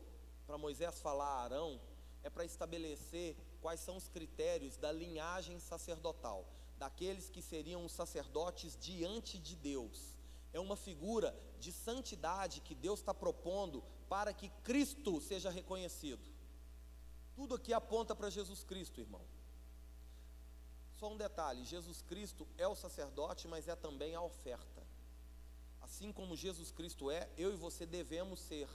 para Moisés falar a Arão é para estabelecer quais são os critérios da linhagem sacerdotal, daqueles que seriam os sacerdotes diante de Deus é uma figura de santidade que Deus está propondo para que Cristo seja reconhecido. Tudo aqui aponta para Jesus Cristo, irmão. Só um detalhe: Jesus Cristo é o sacerdote, mas é também a oferta. Assim como Jesus Cristo é, eu e você devemos ser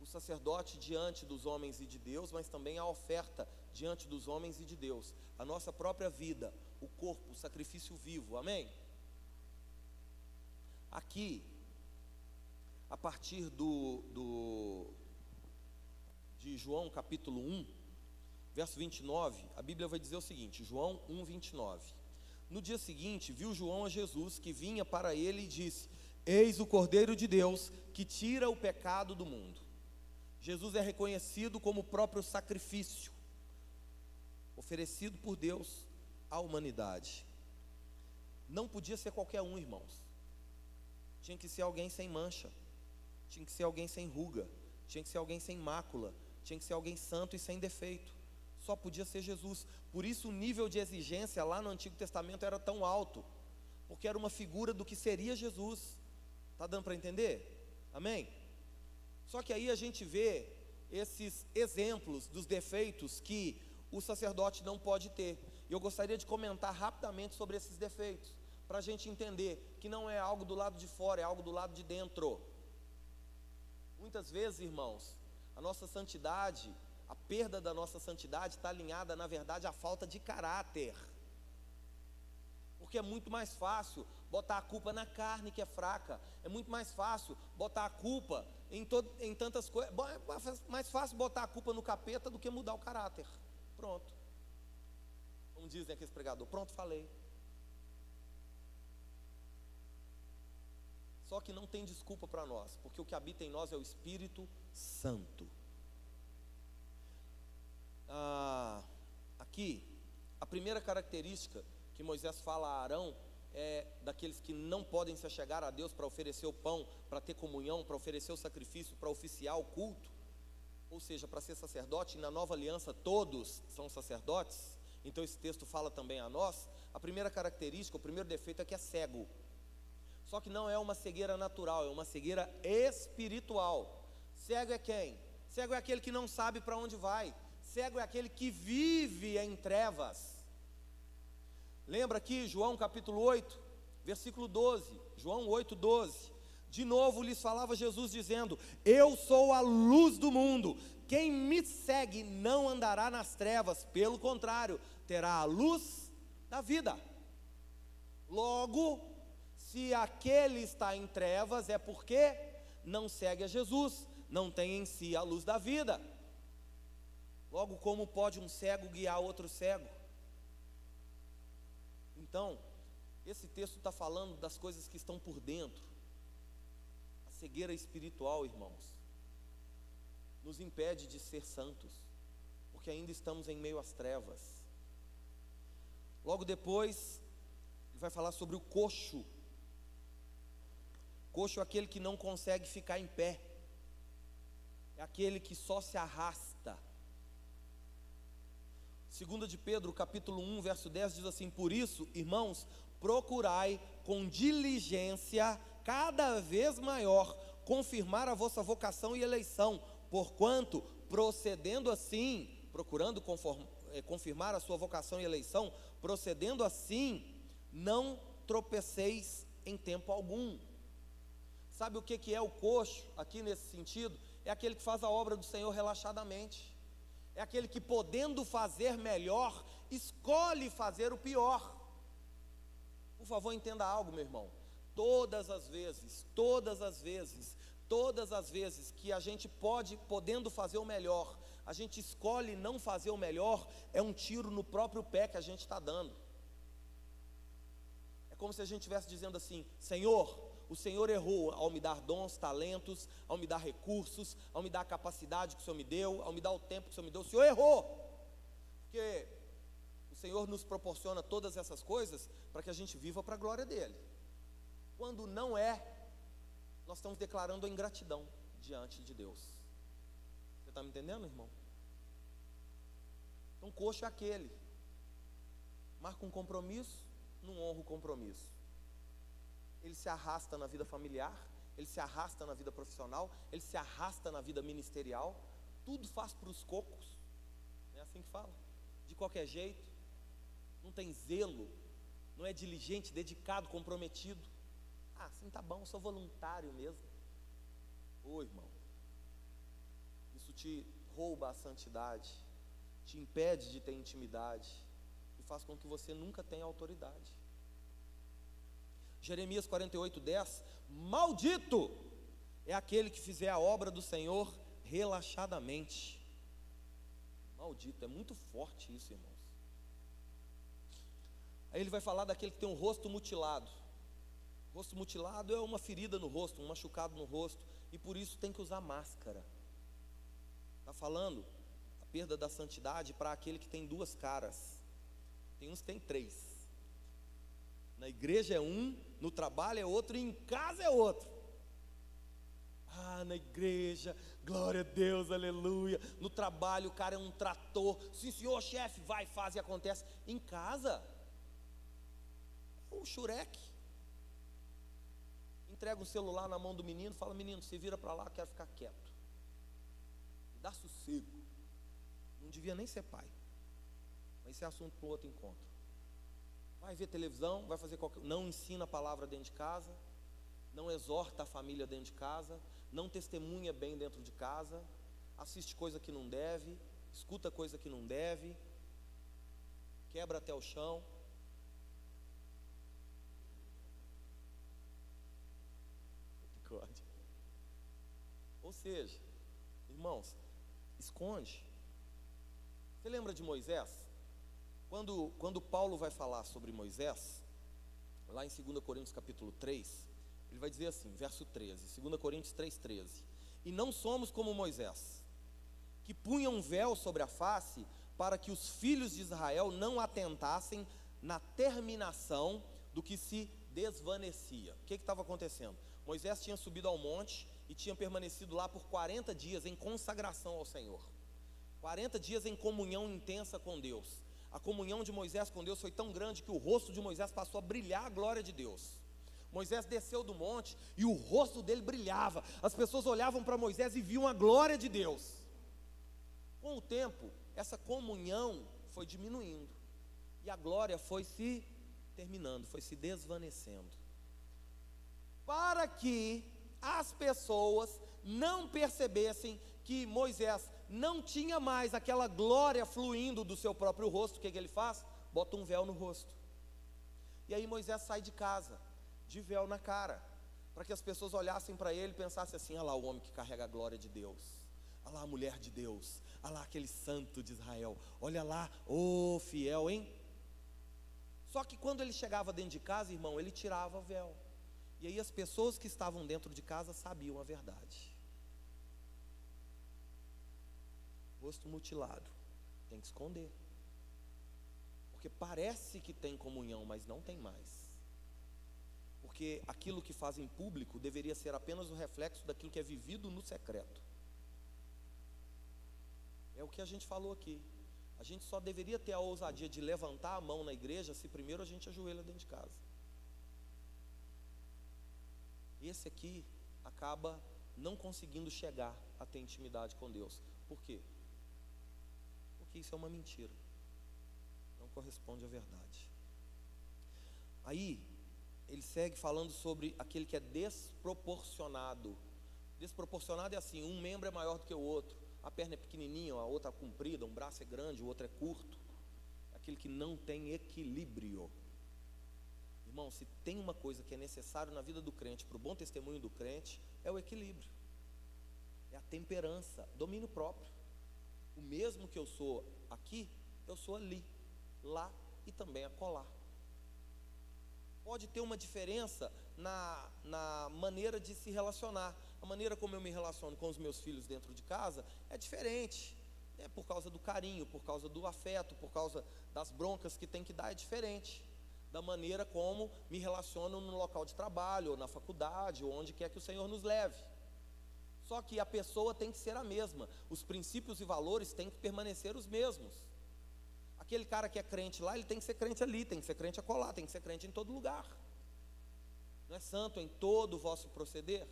o sacerdote diante dos homens e de Deus, mas também a oferta diante dos homens e de Deus. A nossa própria vida, o corpo, o sacrifício vivo. Amém? Aqui, a partir do, do, de João capítulo 1, verso 29, a Bíblia vai dizer o seguinte: João 1, 29. No dia seguinte, viu João a Jesus que vinha para ele e disse: Eis o Cordeiro de Deus que tira o pecado do mundo. Jesus é reconhecido como o próprio sacrifício oferecido por Deus à humanidade. Não podia ser qualquer um, irmãos tinha que ser alguém sem mancha, tinha que ser alguém sem ruga, tinha que ser alguém sem mácula, tinha que ser alguém santo e sem defeito. Só podia ser Jesus. Por isso o nível de exigência lá no Antigo Testamento era tão alto, porque era uma figura do que seria Jesus. Tá dando para entender? Amém? Só que aí a gente vê esses exemplos dos defeitos que o sacerdote não pode ter. E eu gostaria de comentar rapidamente sobre esses defeitos para a gente entender que não é algo do lado de fora, é algo do lado de dentro. Muitas vezes, irmãos, a nossa santidade, a perda da nossa santidade está alinhada, na verdade, à falta de caráter. Porque é muito mais fácil botar a culpa na carne que é fraca, é muito mais fácil botar a culpa em, em tantas coisas, é mais fácil botar a culpa no capeta do que mudar o caráter. Pronto. Como dizem aqueles pregadores, pronto, falei. Só que não tem desculpa para nós, porque o que habita em nós é o Espírito Santo. Ah, aqui, a primeira característica que Moisés fala a Arão é daqueles que não podem se chegar a Deus para oferecer o pão, para ter comunhão, para oferecer o sacrifício, para oficiar o culto, ou seja, para ser sacerdote. Na nova aliança, todos são sacerdotes, então esse texto fala também a nós. A primeira característica, o primeiro defeito é que é cego. Só que não é uma cegueira natural, é uma cegueira espiritual. Cego é quem? Cego é aquele que não sabe para onde vai. Cego é aquele que vive em trevas. Lembra aqui João capítulo 8, versículo 12. João 8, 12. De novo lhes falava Jesus dizendo: Eu sou a luz do mundo. Quem me segue não andará nas trevas, pelo contrário, terá a luz da vida. Logo, se aquele está em trevas, é porque não segue a Jesus, não tem em si a luz da vida. Logo, como pode um cego guiar outro cego? Então, esse texto está falando das coisas que estão por dentro. A cegueira espiritual, irmãos, nos impede de ser santos, porque ainda estamos em meio às trevas. Logo depois, ele vai falar sobre o coxo. Coxo é aquele que não consegue ficar em pé, é aquele que só se arrasta. Segunda de Pedro, capítulo 1, verso 10 diz assim: Por isso, irmãos, procurai com diligência cada vez maior confirmar a vossa vocação e eleição, porquanto procedendo assim, procurando é, confirmar a sua vocação e eleição, procedendo assim, não tropeceis em tempo algum. Sabe o que, que é o coxo aqui nesse sentido? É aquele que faz a obra do Senhor relaxadamente. É aquele que, podendo fazer melhor, escolhe fazer o pior. Por favor, entenda algo, meu irmão. Todas as vezes, todas as vezes, todas as vezes que a gente pode, podendo fazer o melhor, a gente escolhe não fazer o melhor, é um tiro no próprio pé que a gente está dando. É como se a gente estivesse dizendo assim: Senhor, o Senhor errou ao me dar dons, talentos, ao me dar recursos, ao me dar a capacidade que o Senhor me deu, ao me dar o tempo que o Senhor me deu. O Senhor errou. Porque Senhor nos proporciona todas essas coisas para que a gente viva para a glória dele. Quando não é, nós estamos declarando a ingratidão diante de Deus. Você está me entendendo, irmão? Então, coxo é aquele. Marca um compromisso, não honra o compromisso. Ele se arrasta na vida familiar, ele se arrasta na vida profissional, ele se arrasta na vida ministerial, tudo faz para os cocos. É assim que fala. De qualquer jeito não tem zelo, não é diligente, dedicado, comprometido. Ah, sim, tá bom, sou voluntário mesmo. Ô irmão, isso te rouba a santidade, te impede de ter intimidade e faz com que você nunca tenha autoridade. Jeremias 48, 10: Maldito é aquele que fizer a obra do Senhor relaxadamente. Maldito, é muito forte isso, irmão. Aí ele vai falar daquele que tem um rosto mutilado. rosto mutilado é uma ferida no rosto, um machucado no rosto, e por isso tem que usar máscara. Está falando a perda da santidade para aquele que tem duas caras. Tem uns que tem três. Na igreja é um, no trabalho é outro, e em casa é outro. Ah, na igreja, glória a Deus, aleluia. No trabalho o cara é um trator. Sim, senhor, chefe, vai, faz e acontece. Em casa, o Shurek. Entrega um celular na mão do menino, fala: Menino, você vira para lá, quero ficar quieto. dá sossego. Não devia nem ser pai. Mas isso é assunto para outro encontro. Vai ver televisão, vai fazer qualquer. Não ensina a palavra dentro de casa. Não exorta a família dentro de casa. Não testemunha bem dentro de casa. Assiste coisa que não deve. Escuta coisa que não deve. Quebra até o chão. Ou seja, irmãos, esconde. Você lembra de Moisés? Quando, quando Paulo vai falar sobre Moisés, lá em 2 Coríntios capítulo 3, ele vai dizer assim, verso 13, 2 Coríntios 3, 13. E não somos como Moisés, que punha um véu sobre a face para que os filhos de Israel não atentassem na terminação do que se desvanecia. O que estava acontecendo? Moisés tinha subido ao monte e tinha permanecido lá por 40 dias em consagração ao Senhor. 40 dias em comunhão intensa com Deus. A comunhão de Moisés com Deus foi tão grande que o rosto de Moisés passou a brilhar a glória de Deus. Moisés desceu do monte e o rosto dele brilhava. As pessoas olhavam para Moisés e viam a glória de Deus. Com o tempo, essa comunhão foi diminuindo e a glória foi se terminando, foi se desvanecendo para que as pessoas não percebessem que Moisés não tinha mais aquela glória fluindo do seu próprio rosto, o que, que ele faz? Bota um véu no rosto. E aí Moisés sai de casa, de véu na cara, para que as pessoas olhassem para ele e pensassem assim: olha lá o homem que carrega a glória de Deus, olha lá a mulher de Deus, olha lá aquele santo de Israel, olha lá, ô oh, fiel, hein? Só que quando ele chegava dentro de casa, irmão, ele tirava o véu. E aí as pessoas que estavam dentro de casa sabiam a verdade. Rosto mutilado, tem que esconder. Porque parece que tem comunhão, mas não tem mais. Porque aquilo que faz em público deveria ser apenas o reflexo daquilo que é vivido no secreto. É o que a gente falou aqui. A gente só deveria ter a ousadia de levantar a mão na igreja se primeiro a gente ajoelha dentro de casa. Esse aqui acaba não conseguindo chegar a ter intimidade com Deus. Por quê? Que isso é uma mentira. Não corresponde à verdade. Aí, ele segue falando sobre aquele que é desproporcionado. Desproporcionado é assim: um membro é maior do que o outro, a perna é pequenininha, a outra é comprida, um braço é grande, o outro é curto. Aquele que não tem equilíbrio. Irmão, se tem uma coisa que é necessário na vida do crente, para o bom testemunho do crente, é o equilíbrio, é a temperança, domínio próprio. O mesmo que eu sou aqui, eu sou ali, lá e também acolá. Pode ter uma diferença na, na maneira de se relacionar. A maneira como eu me relaciono com os meus filhos dentro de casa é diferente. É por causa do carinho, por causa do afeto, por causa das broncas que tem que dar, é diferente da maneira como me relaciono no local de trabalho, ou na faculdade, ou onde quer que o Senhor nos leve. Só que a pessoa tem que ser a mesma, os princípios e valores têm que permanecer os mesmos. Aquele cara que é crente lá, ele tem que ser crente ali, tem que ser crente acolá, tem que ser crente em todo lugar. Não é santo em todo o vosso proceder?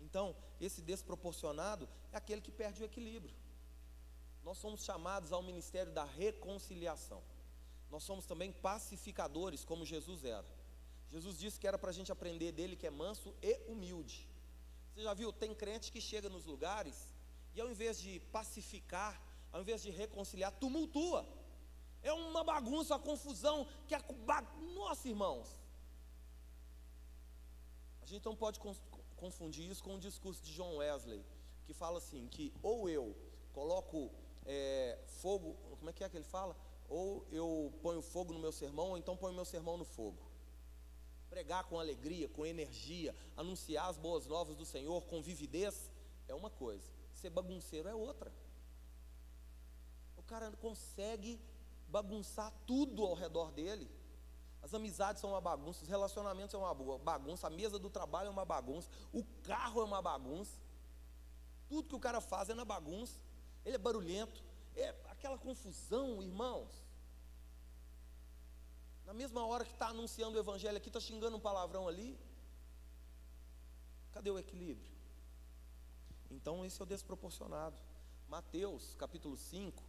Então, esse desproporcionado é aquele que perde o equilíbrio. Nós somos chamados ao ministério da reconciliação. Nós somos também pacificadores, como Jesus era. Jesus disse que era para a gente aprender dele que é manso e humilde. Você já viu? Tem crente que chega nos lugares e ao invés de pacificar, ao invés de reconciliar, tumultua. É uma bagunça, uma confusão que é nossa, irmãos. A gente não pode confundir isso com o discurso de John Wesley, que fala assim que ou eu coloco é, fogo, como é que é que ele fala? Ou eu ponho fogo no meu sermão, ou então ponho meu sermão no fogo. Pregar com alegria, com energia, anunciar as boas novas do Senhor com vividez é uma coisa, ser bagunceiro é outra. O cara consegue bagunçar tudo ao redor dele. As amizades são uma bagunça, os relacionamentos são uma bagunça, a mesa do trabalho é uma bagunça, o carro é uma bagunça. Tudo que o cara faz é na bagunça. Ele é barulhento, é aquela confusão, irmãos. Na mesma hora que está anunciando o evangelho aqui, está xingando um palavrão ali. Cadê o equilíbrio? Então, esse é o desproporcionado. Mateus, capítulo 5,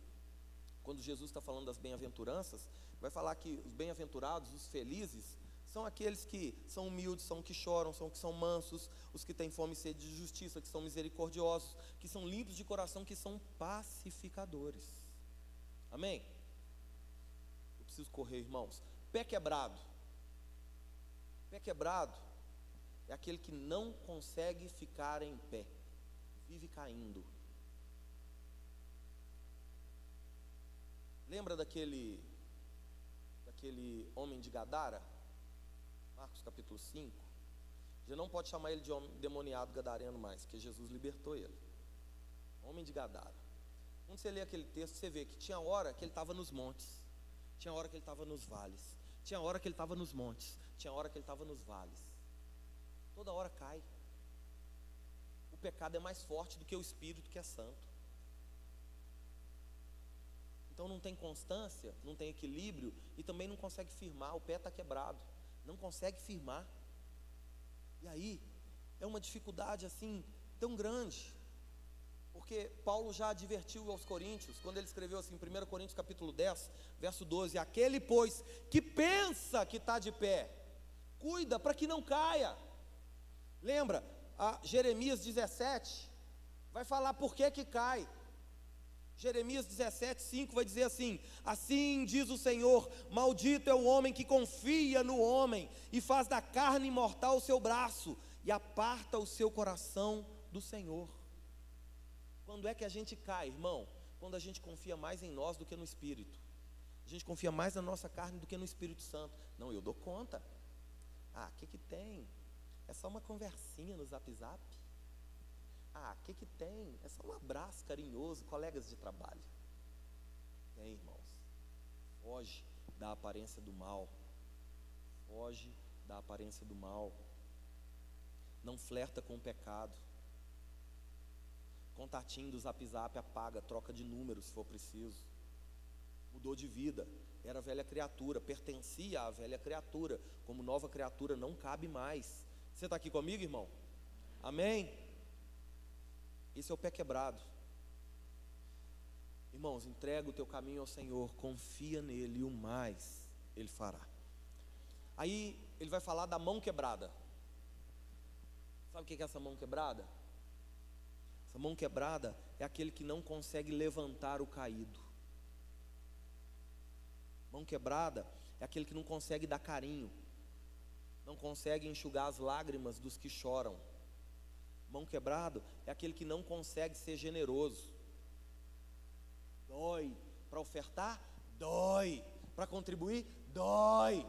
quando Jesus está falando das bem-aventuranças, vai falar que os bem-aventurados, os felizes, são aqueles que são humildes, são que choram, são que são mansos, os que têm fome e sede de justiça, que são misericordiosos, que são limpos de coração, que são pacificadores. Amém? Eu preciso correr, irmãos. Pé quebrado. Pé quebrado é aquele que não consegue ficar em pé, vive caindo. Lembra daquele daquele homem de Gadara? Marcos capítulo 5. Já não pode chamar ele de homem demoniado gadareno mais, porque Jesus libertou ele. Homem de Gadara. Quando você lê aquele texto, você vê que tinha hora que ele estava nos montes, tinha hora que ele estava nos vales, tinha hora que ele estava nos montes, tinha hora que ele estava nos vales. Toda hora cai. O pecado é mais forte do que o espírito que é santo. Então não tem constância, não tem equilíbrio e também não consegue firmar, o pé está quebrado, não consegue firmar. E aí é uma dificuldade assim tão grande. Porque Paulo já advertiu aos coríntios, quando ele escreveu assim, 1 Coríntios capítulo 10, verso 12: Aquele, pois, que pensa que está de pé, cuida para que não caia. Lembra, Jeremias 17, vai falar por que que cai. Jeremias 17, 5 vai dizer assim: Assim diz o Senhor: Maldito é o homem que confia no homem e faz da carne mortal o seu braço e aparta o seu coração do Senhor. Quando é que a gente cai, irmão? Quando a gente confia mais em nós do que no Espírito. A gente confia mais na nossa carne do que no Espírito Santo. Não, eu dou conta. Ah, o que, que tem? É só uma conversinha no zap zap. Ah, o que, que tem? É só um abraço carinhoso, colegas de trabalho. Tem, irmãos. Foge da aparência do mal. Foge da aparência do mal. Não flerta com o pecado. Contatinho do zap zap apaga, troca de número se for preciso. Mudou de vida, era velha criatura, pertencia à velha criatura, como nova criatura não cabe mais. Você está aqui comigo, irmão? Amém? Esse é o pé quebrado. Irmãos, entrega o teu caminho ao Senhor, confia nele e o mais ele fará. Aí ele vai falar da mão quebrada. Sabe o que é essa mão quebrada? Essa mão quebrada é aquele que não consegue levantar o caído. Mão quebrada é aquele que não consegue dar carinho, não consegue enxugar as lágrimas dos que choram. Mão quebrado é aquele que não consegue ser generoso. Dói. Para ofertar, dói. Para contribuir, dói.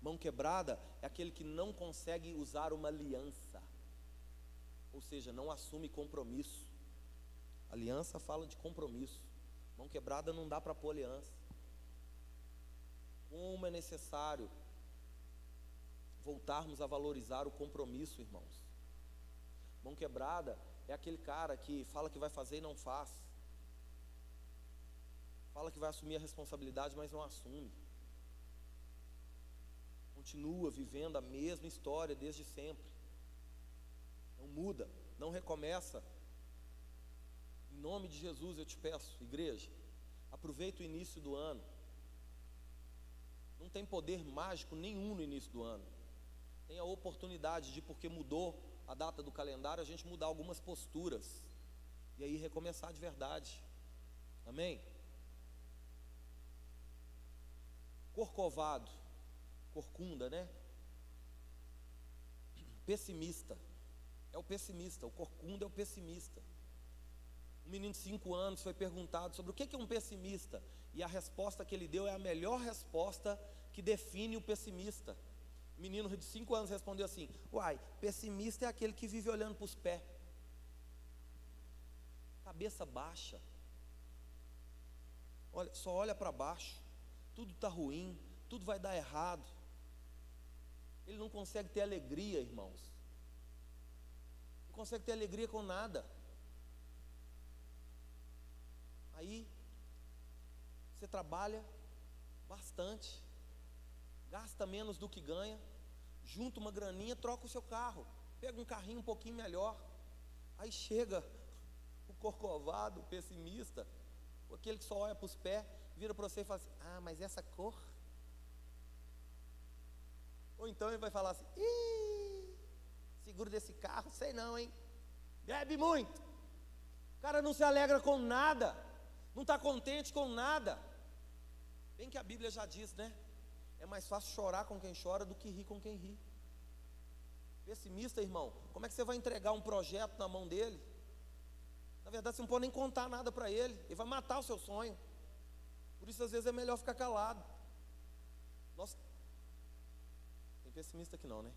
Mão quebrada é aquele que não consegue usar uma aliança, ou seja, não assume compromisso. Aliança fala de compromisso. Mão quebrada não dá para pôr aliança. Como é necessário voltarmos a valorizar o compromisso, irmãos. Mão quebrada é aquele cara que fala que vai fazer e não faz. Fala que vai assumir a responsabilidade, mas não assume. Continua vivendo a mesma história desde sempre. Não muda, não recomeça. Em nome de Jesus eu te peço, igreja, aproveita o início do ano. Não tem poder mágico nenhum no início do ano tem a oportunidade de, porque mudou a data do calendário, a gente mudar algumas posturas e aí recomeçar de verdade. Amém? Corcovado, corcunda, né? Pessimista. É o pessimista, o corcunda é o pessimista. Um menino de 5 anos foi perguntado sobre o que é um pessimista, e a resposta que ele deu é a melhor resposta que define o pessimista menino de 5 anos respondeu assim: Uai, pessimista é aquele que vive olhando para os pés, cabeça baixa, olha, só olha para baixo, tudo está ruim, tudo vai dar errado. Ele não consegue ter alegria, irmãos. Não consegue ter alegria com nada. Aí, você trabalha bastante, gasta menos do que ganha, junta uma graninha, troca o seu carro, pega um carrinho um pouquinho melhor. Aí chega o corcovado, o pessimista, aquele que só olha para os pés, vira para você e fala assim: Ah, mas essa cor. Ou então ele vai falar assim: Ih, seguro desse carro, sei não, hein? Bebe muito. O cara não se alegra com nada, não está contente com nada. Bem que a Bíblia já diz, né? É mais fácil chorar com quem chora do que rir com quem ri. Pessimista, irmão, como é que você vai entregar um projeto na mão dele? Na verdade, você não pode nem contar nada para ele, ele vai matar o seu sonho. Por isso, às vezes, é melhor ficar calado. Nós... Tem pessimista aqui não, né?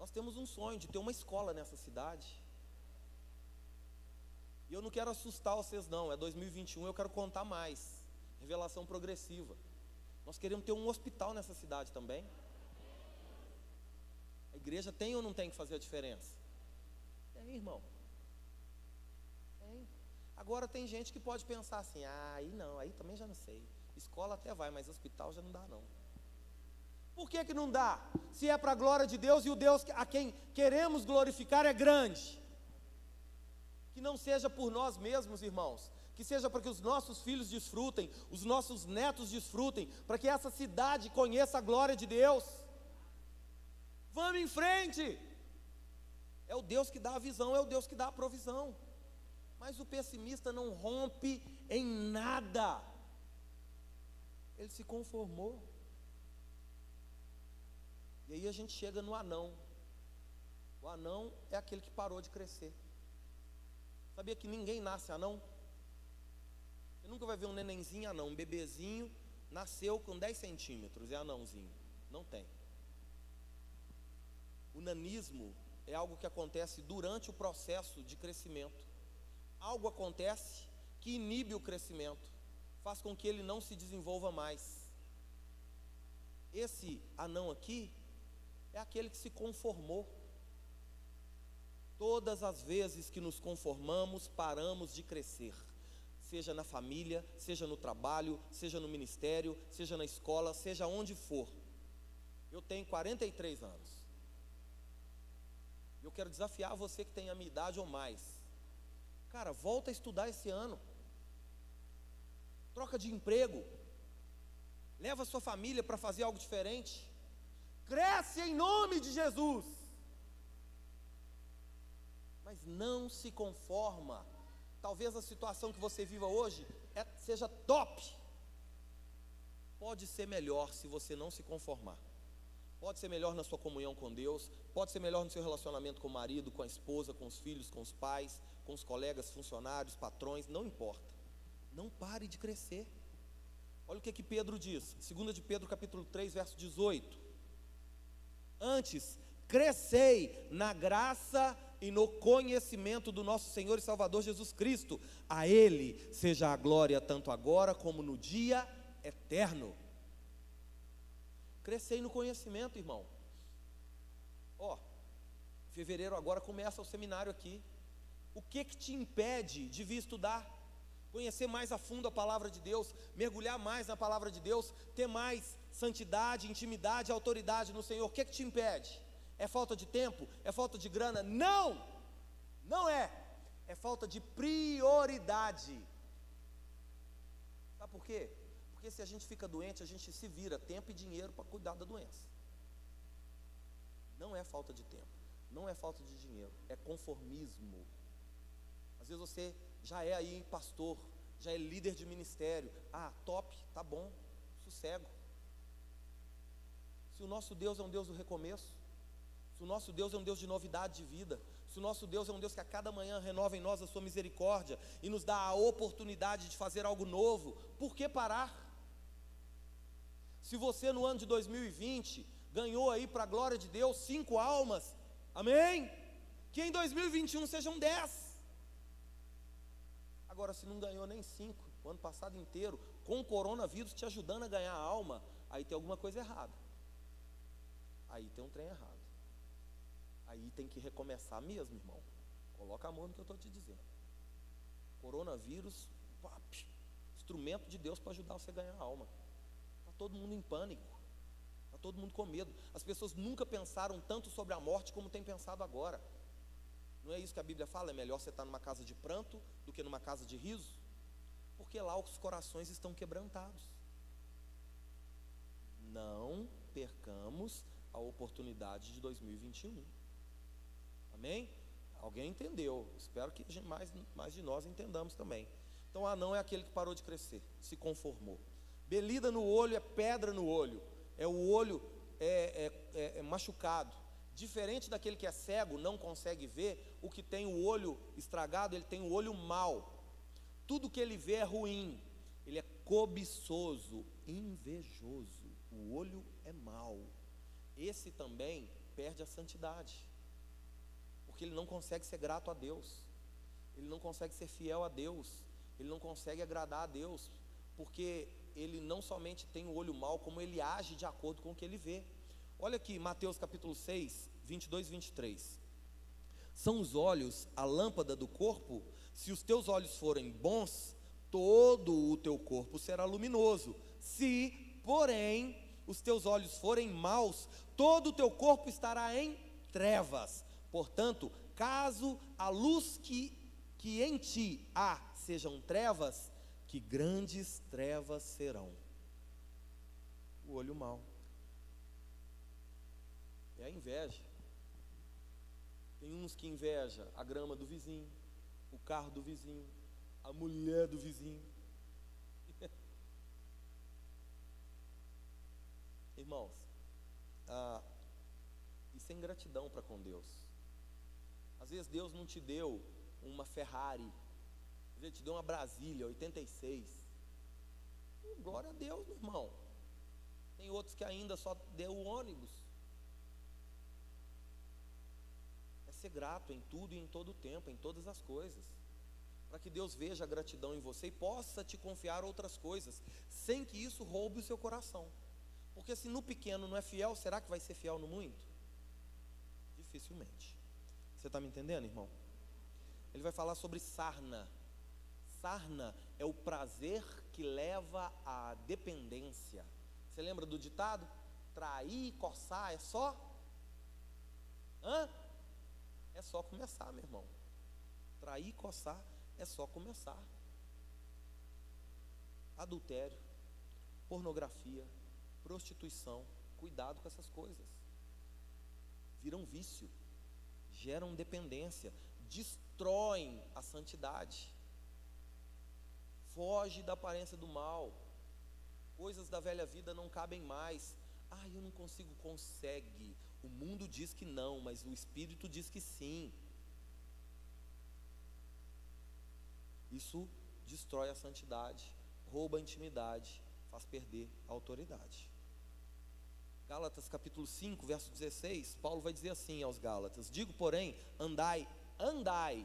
Nós temos um sonho de ter uma escola nessa cidade. E eu não quero assustar vocês, não. É 2021, eu quero contar mais. Revelação progressiva. Nós queremos ter um hospital nessa cidade também. A igreja tem ou não tem que fazer a diferença? Tem, irmão. Tem. Agora tem gente que pode pensar assim: ah, aí não, aí também já não sei. Escola até vai, mas hospital já não dá, não. Por que, que não dá? Se é para a glória de Deus e o Deus a quem queremos glorificar é grande. Que não seja por nós mesmos, irmãos, que seja para que os nossos filhos desfrutem, os nossos netos desfrutem, para que essa cidade conheça a glória de Deus. Vamos em frente. É o Deus que dá a visão, é o Deus que dá a provisão. Mas o pessimista não rompe em nada. Ele se conformou. E aí a gente chega no anão. O anão é aquele que parou de crescer. Sabia que ninguém nasce anão? Você nunca vai ver um nenenzinho anão, um bebezinho, nasceu com 10 centímetros, é anãozinho. Não tem. O nanismo é algo que acontece durante o processo de crescimento. Algo acontece que inibe o crescimento, faz com que ele não se desenvolva mais. Esse anão aqui é aquele que se conformou. Todas as vezes que nos conformamos, paramos de crescer, seja na família, seja no trabalho, seja no ministério, seja na escola, seja onde for. Eu tenho 43 anos. Eu quero desafiar você que tem a minha idade ou mais. Cara, volta a estudar esse ano. Troca de emprego. Leva sua família para fazer algo diferente. Cresce em nome de Jesus. Mas não se conforma. Talvez a situação que você viva hoje é, seja top. Pode ser melhor se você não se conformar. Pode ser melhor na sua comunhão com Deus, pode ser melhor no seu relacionamento com o marido, com a esposa, com os filhos, com os pais, com os colegas, funcionários, patrões, não importa. Não pare de crescer. Olha o que, que Pedro diz, 2 de Pedro capítulo 3, verso 18. Antes, crescei na graça e no conhecimento do nosso Senhor e Salvador Jesus Cristo. A Ele seja a glória tanto agora como no dia eterno. Crescei no conhecimento, irmão. Ó, fevereiro agora começa o seminário aqui. O que que te impede de vir estudar? Conhecer mais a fundo a palavra de Deus, mergulhar mais na palavra de Deus, ter mais santidade, intimidade, autoridade no Senhor. O que que te impede? É falta de tempo? É falta de grana? Não! Não é. É falta de prioridade. Sabe por quê? Porque se a gente fica doente, a gente se vira tempo e dinheiro para cuidar da doença. Não é falta de tempo, não é falta de dinheiro, é conformismo. Às vezes você já é aí pastor, já é líder de ministério. Ah, top, tá bom, sossego. Se o nosso Deus é um Deus do recomeço, se o nosso Deus é um Deus de novidade de vida, se o nosso Deus é um Deus que a cada manhã renova em nós a sua misericórdia e nos dá a oportunidade de fazer algo novo, por que parar? Se você no ano de 2020 ganhou aí para a glória de Deus cinco almas, amém? Que em 2021 sejam dez. Agora, se não ganhou nem cinco, o ano passado inteiro, com o coronavírus te ajudando a ganhar alma, aí tem alguma coisa errada. Aí tem um trem errado. Aí tem que recomeçar mesmo, irmão. Coloca a mão no que eu estou te dizendo. Coronavírus, instrumento de Deus para ajudar você a ganhar alma todo mundo em pânico, está todo mundo com medo. As pessoas nunca pensaram tanto sobre a morte como tem pensado agora. Não é isso que a Bíblia fala? É melhor você estar numa casa de pranto do que numa casa de riso? Porque lá os corações estão quebrantados. Não percamos a oportunidade de 2021. Amém? Alguém entendeu? Espero que mais, mais de nós entendamos também. Então, anão é aquele que parou de crescer, se conformou. Belida no olho é pedra no olho, é o olho é, é, é, é machucado. Diferente daquele que é cego, não consegue ver, o que tem o olho estragado, ele tem o olho mau. Tudo que ele vê é ruim, ele é cobiçoso, invejoso. O olho é mau. Esse também perde a santidade, porque ele não consegue ser grato a Deus, ele não consegue ser fiel a Deus, ele não consegue agradar a Deus, porque ele não somente tem o olho mau, como ele age de acordo com o que ele vê. Olha aqui, Mateus capítulo 6, 22 e 23. São os olhos a lâmpada do corpo? Se os teus olhos forem bons, todo o teu corpo será luminoso. Se, porém, os teus olhos forem maus, todo o teu corpo estará em trevas. Portanto, caso a luz que, que em ti há sejam trevas, que grandes trevas serão. O olho mau. É a inveja. Tem uns que inveja a grama do vizinho, o carro do vizinho, a mulher do vizinho. Irmãos, ah, isso é ingratidão para com Deus. Às vezes Deus não te deu uma Ferrari, vezes te deu uma Brasília 86. E glória a Deus, meu irmão. Tem outros que ainda só deu o ônibus. É ser grato em tudo e em todo o tempo, em todas as coisas. Para que Deus veja a gratidão em você e possa te confiar outras coisas, sem que isso roube o seu coração. Porque se no pequeno não é fiel, será que vai ser fiel no muito? Dificilmente. Você está me entendendo, irmão? Ele vai falar sobre sarna. Sarna é o prazer que leva à dependência. Você lembra do ditado? Trair coçar é só? Hã? É só começar, meu irmão. Trair coçar é só começar. Adultério, pornografia, prostituição, cuidado com essas coisas. Viram vício, geram dependência, destroem a santidade. Foge da aparência do mal. Coisas da velha vida não cabem mais. Ah, eu não consigo, consegue. O mundo diz que não, mas o Espírito diz que sim. Isso destrói a santidade, rouba a intimidade, faz perder a autoridade. Gálatas capítulo 5, verso 16, Paulo vai dizer assim aos Gálatas: Digo, porém, andai, andai,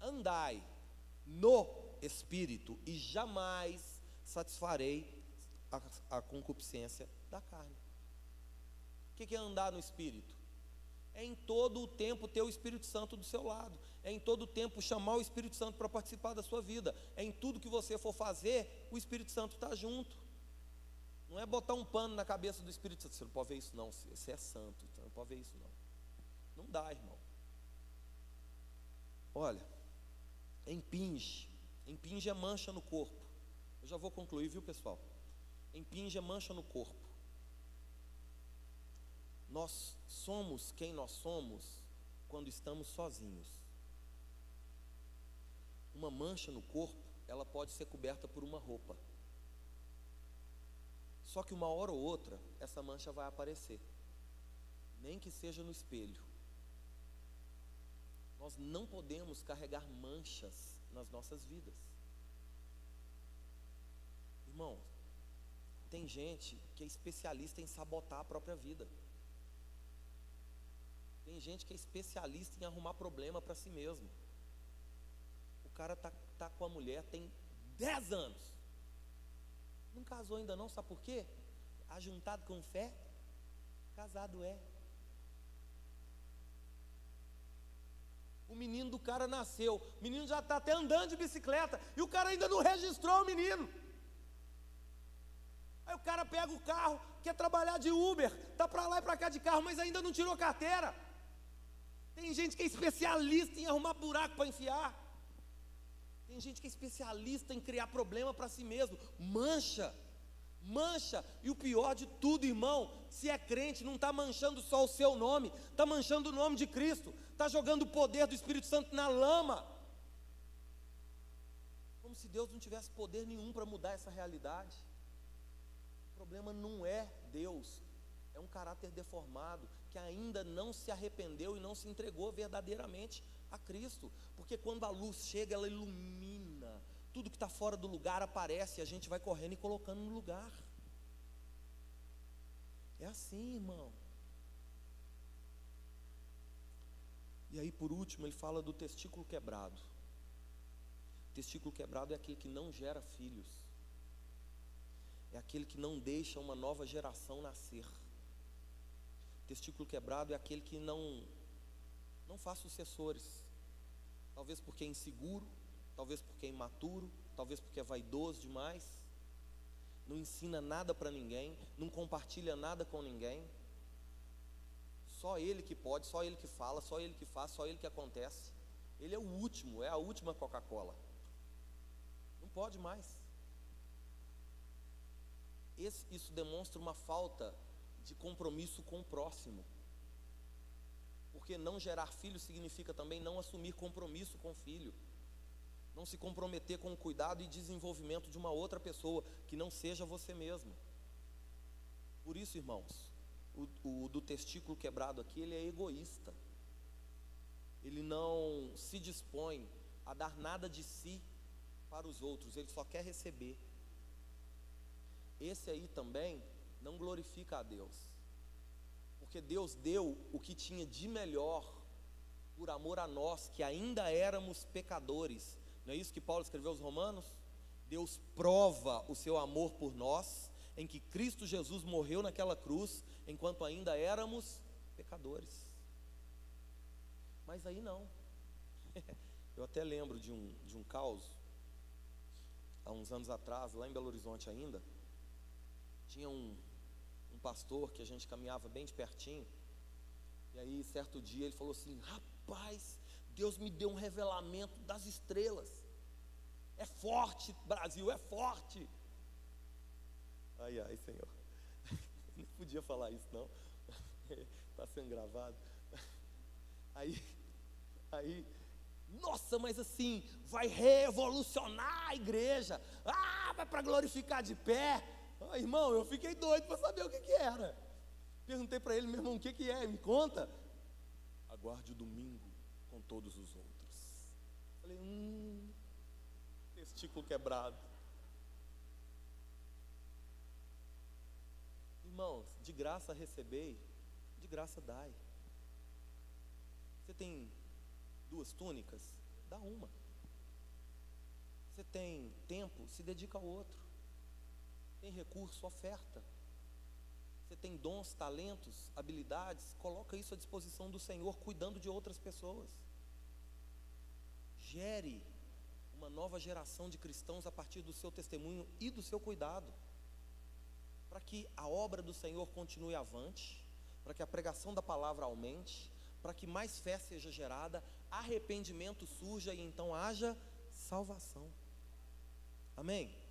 andai no espírito, e jamais satisfarei a, a concupiscência da carne. O que é andar no espírito? É em todo o tempo ter o Espírito Santo do seu lado, é em todo o tempo chamar o Espírito Santo para participar da sua vida, é em tudo que você for fazer, o Espírito Santo está junto. Não é botar um pano na cabeça do Espírito Santo. Você não pode ver isso, não. Você é santo. Você não pode ver isso, não. Não dá, irmão. Olha, empinge. Empinge é mancha no corpo. Eu já vou concluir, viu, pessoal? Empinge é mancha no corpo. Nós somos quem nós somos quando estamos sozinhos. Uma mancha no corpo, ela pode ser coberta por uma roupa. Só que uma hora ou outra, essa mancha vai aparecer, nem que seja no espelho. Nós não podemos carregar manchas nas nossas vidas. Irmão, tem gente que é especialista em sabotar a própria vida. Tem gente que é especialista em arrumar problema para si mesmo. O cara tá, tá com a mulher tem 10 anos. Não casou ainda não, sabe por quê? Ajuntado com fé, casado é. O menino do cara nasceu, o menino já está até andando de bicicleta, e o cara ainda não registrou o menino. Aí o cara pega o carro, quer trabalhar de Uber, tá para lá e para cá de carro, mas ainda não tirou carteira. Tem gente que é especialista em arrumar buraco para enfiar. Tem gente que é especialista em criar problema para si mesmo, mancha, mancha, e o pior de tudo, irmão, se é crente, não está manchando só o seu nome, está manchando o nome de Cristo, está jogando o poder do Espírito Santo na lama, como se Deus não tivesse poder nenhum para mudar essa realidade. O problema não é Deus, é um caráter deformado que ainda não se arrependeu e não se entregou verdadeiramente a Cristo, porque quando a luz chega, ela ilumina, tudo que está fora do lugar aparece e a gente vai correndo e colocando no lugar. É assim, irmão. E aí, por último, ele fala do testículo quebrado. O testículo quebrado é aquele que não gera filhos, é aquele que não deixa uma nova geração nascer. O testículo quebrado é aquele que não, não faz sucessores talvez porque é inseguro, talvez porque é imaturo, talvez porque é vaidoso demais, não ensina nada para ninguém, não compartilha nada com ninguém. Só ele que pode, só ele que fala, só ele que faz, só ele que acontece. Ele é o último, é a última Coca-Cola. Não pode mais. Esse, isso demonstra uma falta de compromisso com o próximo. Porque não gerar filho significa também não assumir compromisso com o filho. Não se comprometer com o cuidado e desenvolvimento de uma outra pessoa que não seja você mesmo. Por isso, irmãos, o, o do testículo quebrado aqui, ele é egoísta. Ele não se dispõe a dar nada de si para os outros, ele só quer receber. Esse aí também não glorifica a Deus. Porque Deus deu o que tinha de melhor por amor a nós, que ainda éramos pecadores. Não é isso que Paulo escreveu aos Romanos? Deus prova o seu amor por nós, em que Cristo Jesus morreu naquela cruz, enquanto ainda éramos pecadores. Mas aí não. Eu até lembro de um, de um caos, há uns anos atrás, lá em Belo Horizonte ainda, tinha um, pastor que a gente caminhava bem de pertinho. E aí, certo dia, ele falou assim: Rapaz, Deus me deu um revelamento das estrelas. É forte, Brasil, é forte. Ai, ai, Senhor. Nem podia falar isso, não. Está sendo gravado. Aí, aí, nossa, mas assim, vai revolucionar a igreja. Ah, vai para glorificar de pé. Ah, irmão, eu fiquei doido para saber o que, que era. Perguntei para ele, meu irmão, o que, que é? Me conta. Aguarde o domingo com todos os outros. Falei, hum, testículo quebrado. Irmãos, de graça recebei, de graça dai. Você tem duas túnicas? Dá uma. Você tem tempo? Se dedica ao outro tem recurso, oferta. Você tem dons, talentos, habilidades, coloca isso à disposição do Senhor, cuidando de outras pessoas. Gere uma nova geração de cristãos a partir do seu testemunho e do seu cuidado, para que a obra do Senhor continue avante, para que a pregação da palavra aumente, para que mais fé seja gerada, arrependimento surja e então haja salvação. Amém?